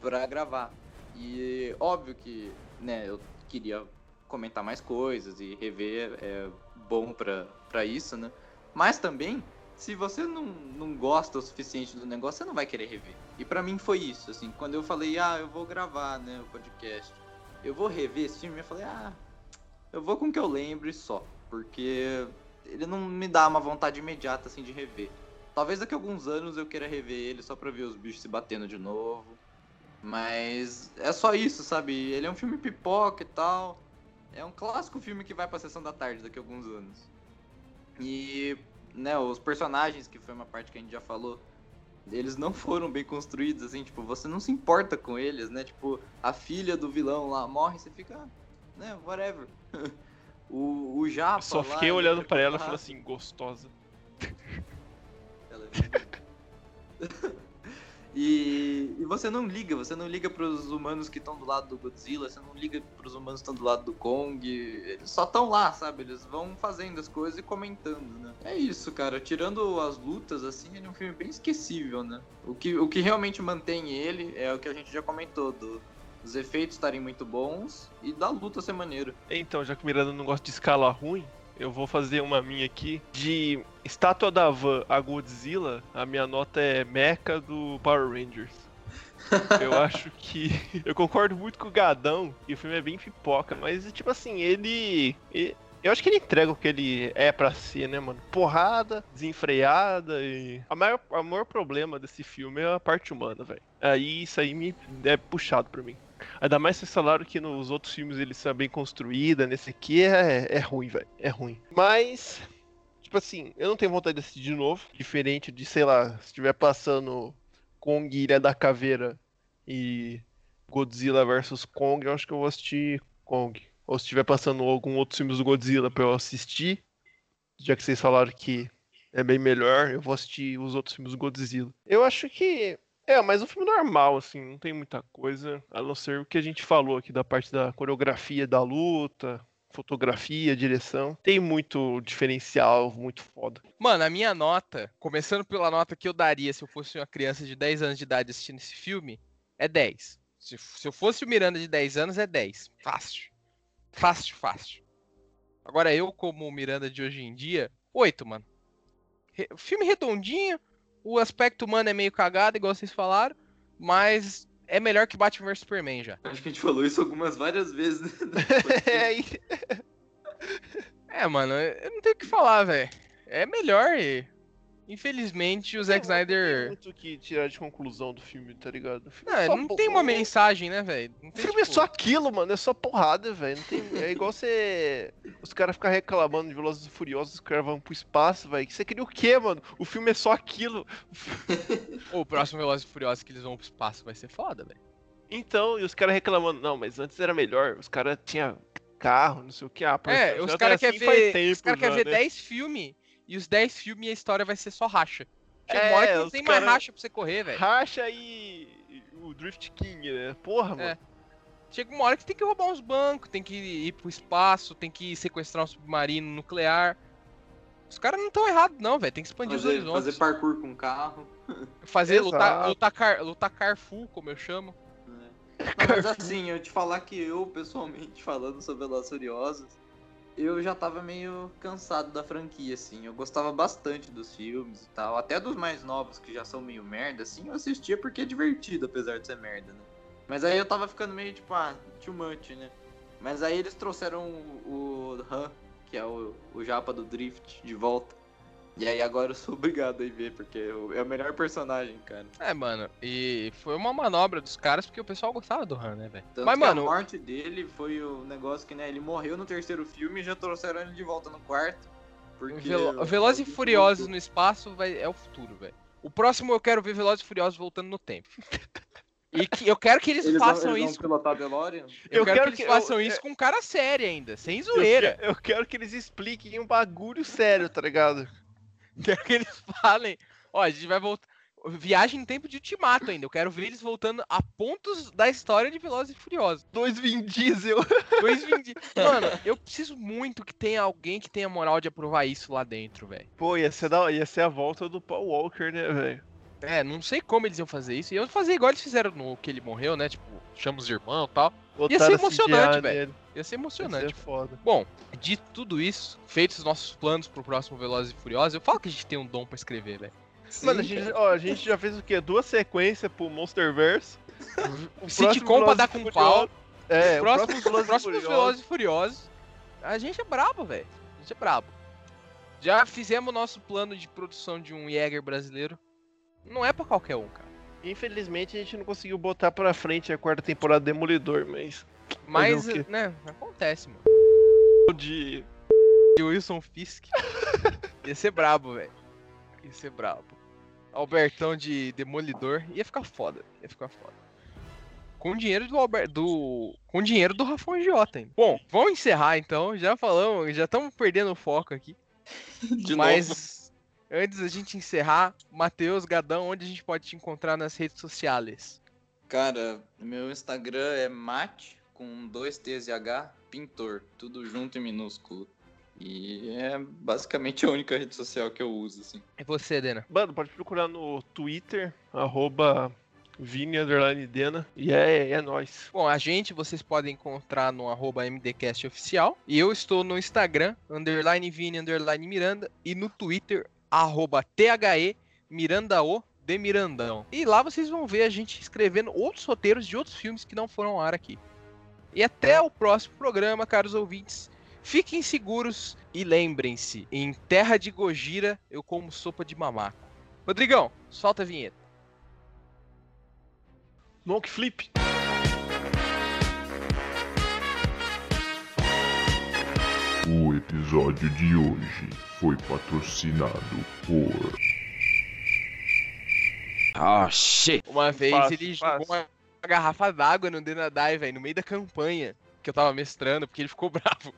pra gravar. E óbvio que, né, eu queria comentar mais coisas e rever é bom pra isso, né? Mas também, se você não, não gosta o suficiente do negócio, você não vai querer rever. E pra mim foi isso, assim, quando eu falei, ah, eu vou gravar, né, o podcast, eu vou rever esse filme, eu falei, ah, eu vou com o que eu lembro e só. Porque ele não me dá uma vontade imediata, assim, de rever. Talvez daqui a alguns anos eu queira rever ele só pra ver os bichos se batendo de novo. Mas é só isso, sabe? Ele é um filme pipoca e tal. É um clássico filme que vai pra sessão da tarde daqui a alguns anos. E, né, os personagens, que foi uma parte que a gente já falou, eles não foram bem construídos, assim, tipo, você não se importa com eles, né? Tipo, a filha do vilão lá morre, você fica, né, whatever. O, o Japa Eu só lá, fiquei ele olhando pra ela e preocupado. assim, gostosa. Ela é E, e você não liga, você não liga pros humanos que estão do lado do Godzilla, você não liga pros humanos que estão do lado do Kong, eles só estão lá, sabe? Eles vão fazendo as coisas e comentando, né? É isso, cara. Tirando as lutas, assim, ele é um filme bem esquecível, né? O que, o que realmente mantém ele é o que a gente já comentou, do, dos efeitos estarem muito bons e da luta ser maneira. Então, já que o Miranda não gosta de escala ruim, eu vou fazer uma minha aqui. De estátua da van a Godzilla, a minha nota é Mecha do Power Rangers. Eu acho que. Eu concordo muito com o Gadão, e o filme é bem pipoca, mas tipo assim, ele. Eu acho que ele entrega o que ele é pra ser, né, mano? Porrada, desenfreada e. A maior, o maior problema desse filme é a parte humana, velho. Aí isso aí me é puxado pra mim. Ainda mais se falaram que nos outros filmes eles são bem construída, nesse aqui é, é ruim, velho. É ruim. Mas, tipo assim, eu não tenho vontade de assistir de novo. Diferente de, sei lá, se estiver passando Kong Ilha da Caveira e Godzilla vs Kong, eu acho que eu vou assistir Kong. Ou se estiver passando algum outro filme do Godzilla pra eu assistir, já que vocês falaram que é bem melhor, eu vou assistir os outros filmes do Godzilla. Eu acho que é, mas um filme normal, assim, não tem muita coisa, a não ser o que a gente falou aqui da parte da coreografia da luta, fotografia, direção. Tem muito diferencial, muito foda. Mano, a minha nota, começando pela nota que eu daria se eu fosse uma criança de 10 anos de idade assistindo esse filme, é 10. Se, se eu fosse o Miranda de 10 anos, é 10. Fácil. Fácil, fácil. Agora eu, como o Miranda de hoje em dia, 8, mano. Re- filme redondinho, o aspecto humano é meio cagado, igual vocês falaram, mas é melhor que Batman vs Superman já. Acho que a gente falou isso algumas várias vezes. né? É, É, mano, eu não tenho o que falar, velho. É melhor e. Infelizmente, o Zack Não tem Snyder. muito o que tirar de conclusão do filme, tá ligado? Filme Não, é não tem uma mensagem, né, velho? O filme é tipo- só aquilo, mano. É só porrada, velho. Tem... É igual você. Os caras ficam reclamando de Velozes e Furiosos, os caras vão pro espaço, velho. Você queria o quê, mano? O filme é só aquilo. O próximo Velozes e Furiosos que eles vão pro espaço vai ser foda, velho. Então, e os caras reclamando, não, mas antes era melhor. Os caras tinham carro, não sei o que. Ah, É, os caras querem assim ver, tempo os cara já, quer ver né? 10 filmes e os 10 filmes e a história vai ser só racha. Chega É, uma hora que não os tem mais cara- racha pra você correr, velho. Racha e o Drift King, né? Porra, mano. É. Chega uma hora que tem que roubar uns bancos, tem que ir pro espaço, tem que sequestrar um submarino nuclear. Os caras não estão errados, não, velho. Tem que expandir os Fazer, horizontes. fazer parkour com carro. Fazer lutar, lutar, car, lutar carfu, como eu chamo. né? Não, mas assim, eu te falar que eu, pessoalmente, falando sobre Velozes e Furiosos, eu já tava meio cansado da franquia, assim. Eu gostava bastante dos filmes e tal. Até dos mais novos, que já são meio merda, assim, eu assistia porque é divertido, apesar de ser merda, né? Mas aí eu tava ficando meio tipo, ah, too much, né? Mas aí eles trouxeram o, o Han, que é o, o japa do Drift, de volta. E aí agora eu sou obrigado a ir ver, porque é o melhor personagem, cara. É, mano, e foi uma manobra dos caras porque o pessoal gostava do Han, né, velho? Mas, que mano, a morte dele foi o negócio que, né, ele morreu no terceiro filme e já trouxeram ele de volta no quarto. Porque Velo Velozes e Furiosos no espaço vai, é o futuro, velho. O próximo eu quero ver Velozes e Furiosos voltando no tempo. E que, eu quero que eles, eles façam vão, eles isso. vão pilotar DeLorean? Eu, Eu quero, quero que que- eles façam eu- isso com um cara sério ainda, sem Eu zoeira. que- Eu quero que eles expliquem um bagulho sério, tá ligado? Quero que eles falem. Ó, a gente vai voltar. Viagem em tempo de ultimato ainda. Eu quero ver eles voltando a pontos da história de Velozes e Furiosos. Dois Vin Diesel. Dois Vin Di- Mano, eu preciso muito que tenha alguém que tenha moral de aprovar isso lá dentro, velho. Pô, ia ser, da... ia ser a volta do Paul Walker, né, velho? É, não sei como eles iam fazer isso. Eu fazer igual eles fizeram no que ele morreu, né? Tipo, chama os irmãos e tal. Botaram emocionante, CGI velho. Ia ser Ia emocionante. ser foda. Bom, dito tudo isso, feitos os nossos planos pro próximo Velozes e Furiosos, eu falo que a gente tem um dom pra escrever, velho. Mano, a gente, ó, a gente já fez o quê? Duas sequências pro Monsterverse. O Sitcom pra dar com e pau. É, o próximo, próximo Velozes e Furiosos. A gente é brabo, velho. A gente é brabo. Já fizemos o nosso plano de produção de um Jäger brasileiro. Não é pra qualquer um, cara. Infelizmente a gente não conseguiu botar pra frente a quarta temporada do Demolidor, mas. Mas, né, acontece, mano. De. E o Wilson Fisk ia ser brabo, velho. Ia ser brabo. Albertão de Demolidor ia ficar foda. Ia ficar foda. com dinheiro do Alberto. Do, com dinheiro do Rafão Giota. ainda. Bom, vamos encerrar então. Já falamos, já estamos perdendo o foco aqui. De Mas antes da gente encerrar, Matheus Gadão, onde a gente pode te encontrar nas redes sociais? Cara, meu Instagram é mate com dois T's e H, pintor, tudo junto em minúsculo. E é basicamente a única rede social que eu uso, assim. É você, Dena. Mano, pode procurar no Twitter, arroba Vini underline Dena. E é, é nóis. Bom, a gente vocês podem encontrar no arroba MDCast oficial. E eu estou no Instagram, underline Vini, underline Miranda. E no Twitter, arroba THE Mirandao de Mirandão. E lá vocês vão ver a gente escrevendo outros roteiros de outros filmes que não foram ao ar aqui. E até o próximo programa, caros ouvintes. Fiquem seguros e lembrem-se, em terra de Gojira eu como sopa de mamaco. Rodrigão, solta a vinheta. Monk Flip. O episódio de hoje foi patrocinado por. Oh, shit! Uma vez Fácil, ele fácil. jogou uma garrafa d'água no Denadai, velho, no meio da campanha que eu tava mestrando, porque ele ficou bravo.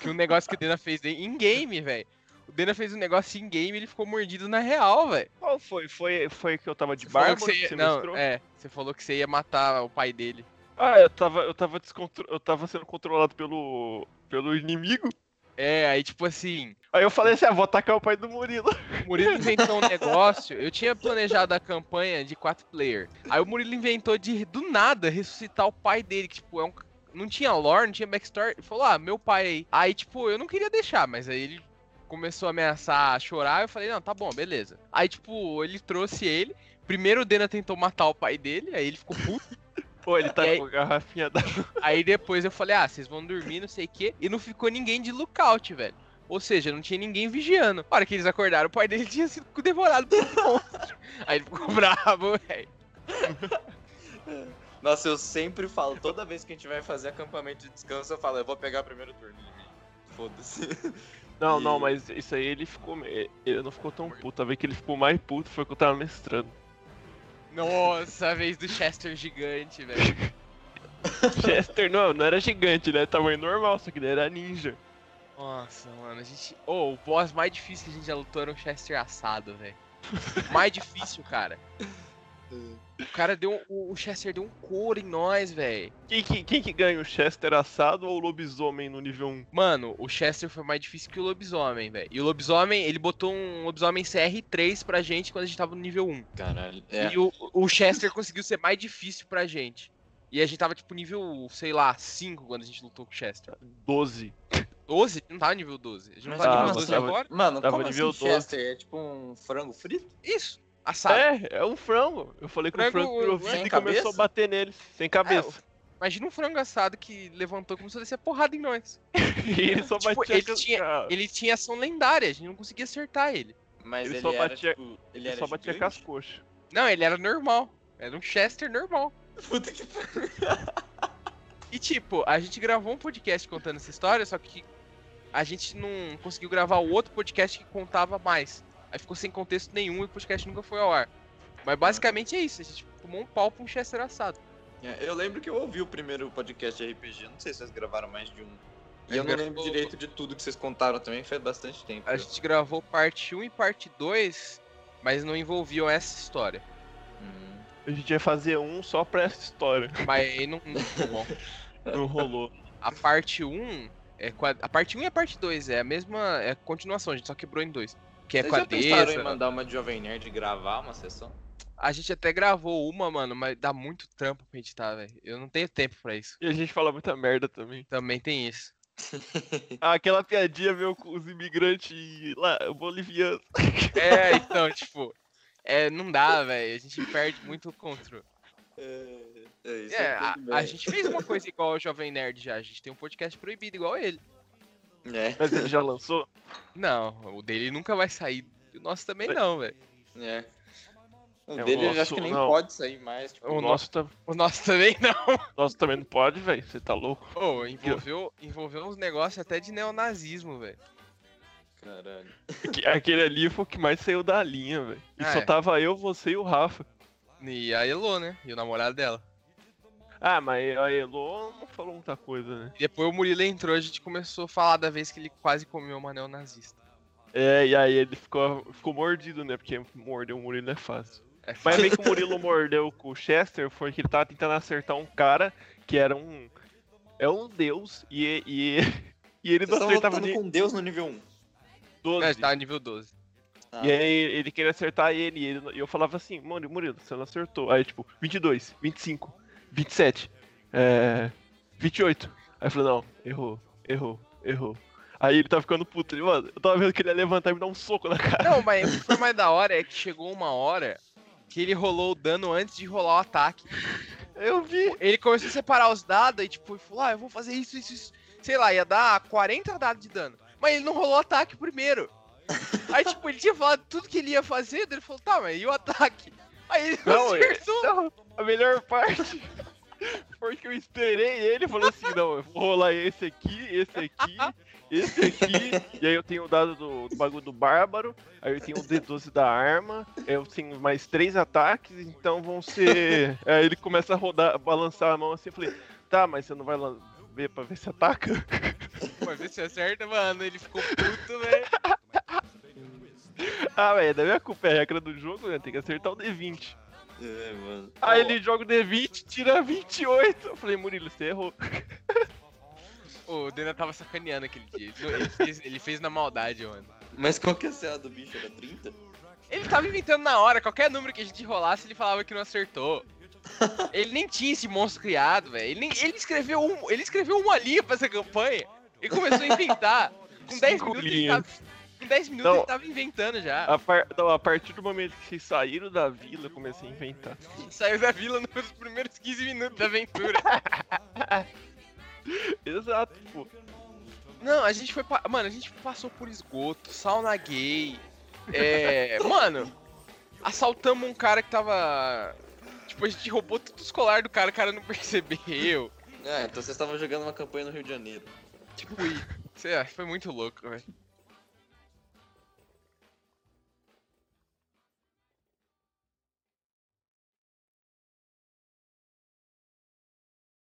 que um negócio que o Dena fez em game, velho. O Dena fez um negócio em game e ele ficou mordido na real, velho. Qual foi? Foi, foi que eu tava de Você barba? que você ia- Não, é, você falou que você ia matar o pai dele. Ah, eu tava, eu tava descontro... eu tava sendo controlado pelo, pelo inimigo. É, aí tipo assim, Aí eu falei assim, ah, vou atacar o pai do Murilo. o Murilo inventou um negócio. Eu tinha planejado a campanha de 4 player. Aí o Murilo inventou de do nada ressuscitar o pai dele, que tipo, é um não tinha lore, não tinha backstory. Ele falou: "Ah, meu pai aí". Aí tipo, eu não queria deixar, mas aí ele começou a ameaçar a chorar, eu falei: "Não, tá bom, beleza". Aí tipo, ele trouxe ele. Primeiro o Dena tentou matar o pai dele, aí ele ficou puto. Pô, ele tá E aí- com a garrafinha da. Aí depois eu falei, ah, vocês vão dormir, não sei o quê. E não ficou ninguém de lookout, velho. Ou seja, não tinha ninguém vigiando. Na hora que eles acordaram, o pai dele tinha sido devorado por um monstro. Aí ele ficou bravo, velho. Nossa, eu sempre falo, toda vez que a gente vai fazer acampamento de descanso, eu falo, eu vou pegar o primeiro turno. Foda-se. Não, E- não, mas isso aí ele ficou. me- Ele não ficou tão puto. A vez que ele ficou mais puto foi que eu tava mestrando. Nossa, a vez do Chester gigante, velho. Chester não, não era gigante, era tamanho normal, só que ele era ninja. Nossa, mano, a gente. Ô, o boss mais difícil que a gente já lutou era um Chester assado, velho. mais difícil, cara. O cara deu. O Chester deu um couro em nós, velho. Quem que, quem que ganha, o Chester assado ou o lobisomem no nível 1? Mano, o Chester foi mais difícil que o lobisomem, velho. E o lobisomem, ele botou um lobisomem CR3 pra gente quando a gente tava no nível 1. Caralho. É. E o, o Chester conseguiu ser mais difícil pra gente. E a gente tava tipo nível, sei lá, 5 quando a gente lutou com o Chester. 12. 12? Não tava nível 12. A gente não Mas tá nível como 12 tava- agora? Mano, Tava como nível assim 12. Chester? É tipo um frango frito? Isso, assado. É, é um frango. Eu falei que o Frango virou vida e cabeça? começou a bater neles, sem cabeça. Imagina um frango assado que levantou e começou a descer porrada em nós. E ele só Tipo, batia ele com- tinha- ah, Ele tinha ação lendária, a gente não conseguia acertar ele. Mas Ele ele, só era, batia- tipo, ele ele era só batia com as coxas. Não, ele era normal. Era um Chester normal. Puta que pariu. E tipo, a gente gravou um podcast contando essa história, só que a gente não conseguiu gravar o outro podcast que contava mais. Aí ficou sem contexto nenhum e o podcast nunca foi ao ar. Mas basicamente é isso, a gente tomou um pau pra um Chester assado. É, Eu lembro que eu ouvi o primeiro podcast de RPG, não sei se vocês gravaram mais de um. E eu gente não lembro gravou- direito de tudo que vocês contaram também, faz bastante tempo. A gente gravou parte 1 e parte 2, mas não envolviam essa história. Hum. A gente ia fazer um só pra essa história. Mas aí não, não. Não rolou. A parte 1 é a parte 1 e a parte 2 é a mesma, é a continuação, a gente só quebrou em dois. Que é Vocês com a já pensaram em mandar uma de Jovem Nerd gravar uma sessão? A gente até gravou uma, mano, mas dá muito trampo pra editar, velho. Eu não tenho tempo pra isso. E a gente fala muita merda também. Também tem isso. Ah, aquela piadinha meu com os imigrantes lá, bolivianos. É, então, tipo, é, não dá, velho. A gente perde muito o controle. É, é isso. É, a, tudo a bem. gente fez uma coisa igual ao Jovem Nerd já. A gente tem um podcast proibido igual ele. É, Mas ele já lançou? Não, o dele nunca vai sair. O nosso também não, velho. é. O É, o dele eu acho nosso que nem não. pode sair mais. Tipo, O O nosso, tá, O nosso também não. nosso também não pode, velho. Você tá louco? Pô, envolveu, envolveu uns negócios até de neonazismo, velho. Caralho. Que- Aquele ali foi o que mais saiu da linha, velho. E Ah, só é. tava eu, você e o Rafa. E a Elo, né? E o namorado dela. Ah, mas a Elo não falou muita coisa, né? E depois o Murilo entrou, a gente começou a falar da vez que ele quase comeu uma neonazista. É, e aí ele ficou, ficou mordido, né? Porque morder o Murilo é fácil. É Mas bem que o Murilo mordeu com o Chester foi que ele tava tentando acertar um cara que era um. É um deus e, e, e ele Vocês não acertava nem com Deus no nível 1. 12. É, tá nível 12. Ah, E aí ele queria acertar ele, e ele- e eu falava assim, Murilo, Murilo, você não acertou. Aí tipo, 22, 25, 27, é, 28. Aí falei, não, errou, errou, errou. Aí ele tava ficando puto, ele, mano, eu tava vendo que ele ia levantar e me dar um soco na cara. Não, mas o que foi mais da hora é que chegou uma hora que ele rolou o dano antes de rolar o ataque. Eu vi. Ele começou a separar os dados e tipo, falou, ah, eu vou fazer isso, isso, isso. Sei lá, ia dar 40 dados de dano. Mas ele não rolou o ataque primeiro. Aí, tipo, ele tinha falado tudo que ele ia fazer, ele falou, tá, mas e o ataque? Aí ele Não, é- acertou. Não, a melhor parte foi que eu esperei ele e falou assim, não, eu vou rolar esse aqui, esse aqui, esse aqui, e aí eu tenho o dado do, do bagulho do bárbaro, aí eu tenho o D12 da arma, eu tenho mais três ataques, então vão ser. Aí ele começa a rodar, balançar a mão assim, eu falei, tá, mas você não vai ver pra ver se ataca? Vai ver se acerta, mano. Ele ficou puto, velho. ah, velho, da minha culpa, é a regra do jogo, né? Tem que acertar o D20. É, mano. Aí ele joga o D20, tira 28. Eu falei, Murilo, você errou. O Dena tava sacaneando aquele dia. Ele- Ele fez, ele fez na maldade, mano. Mas qual que é a CA do bicho? Era 30? Ele tava inventando na hora, qualquer número que a gente rolasse, ele falava que não acertou. Ele nem tinha esse monstro criado, velho. Ele, nem- ele escreveu um, ele escreveu uma linha pra essa campanha e começou a inventar. Com 10 Cinco minutos ele linhas. tava, com 10 minutos Não. ele tava inventando já. A, par- não, a partir do momento que vocês saíram da vila, eu comecei a inventar. Saiu da vila nos primeiros 15 minutos da aventura. Exato, pô. Não, a gente foi. pa- Mano, a gente passou por esgoto, sauna gay. É. mano, assaltamos um cara que tava. Tipo, a gente roubou tudo os colar do cara, o cara não percebeu. É, então vocês estavam jogando uma campanha no Rio de Janeiro. Tipo, e. Sei lá, foi muito louco, velho.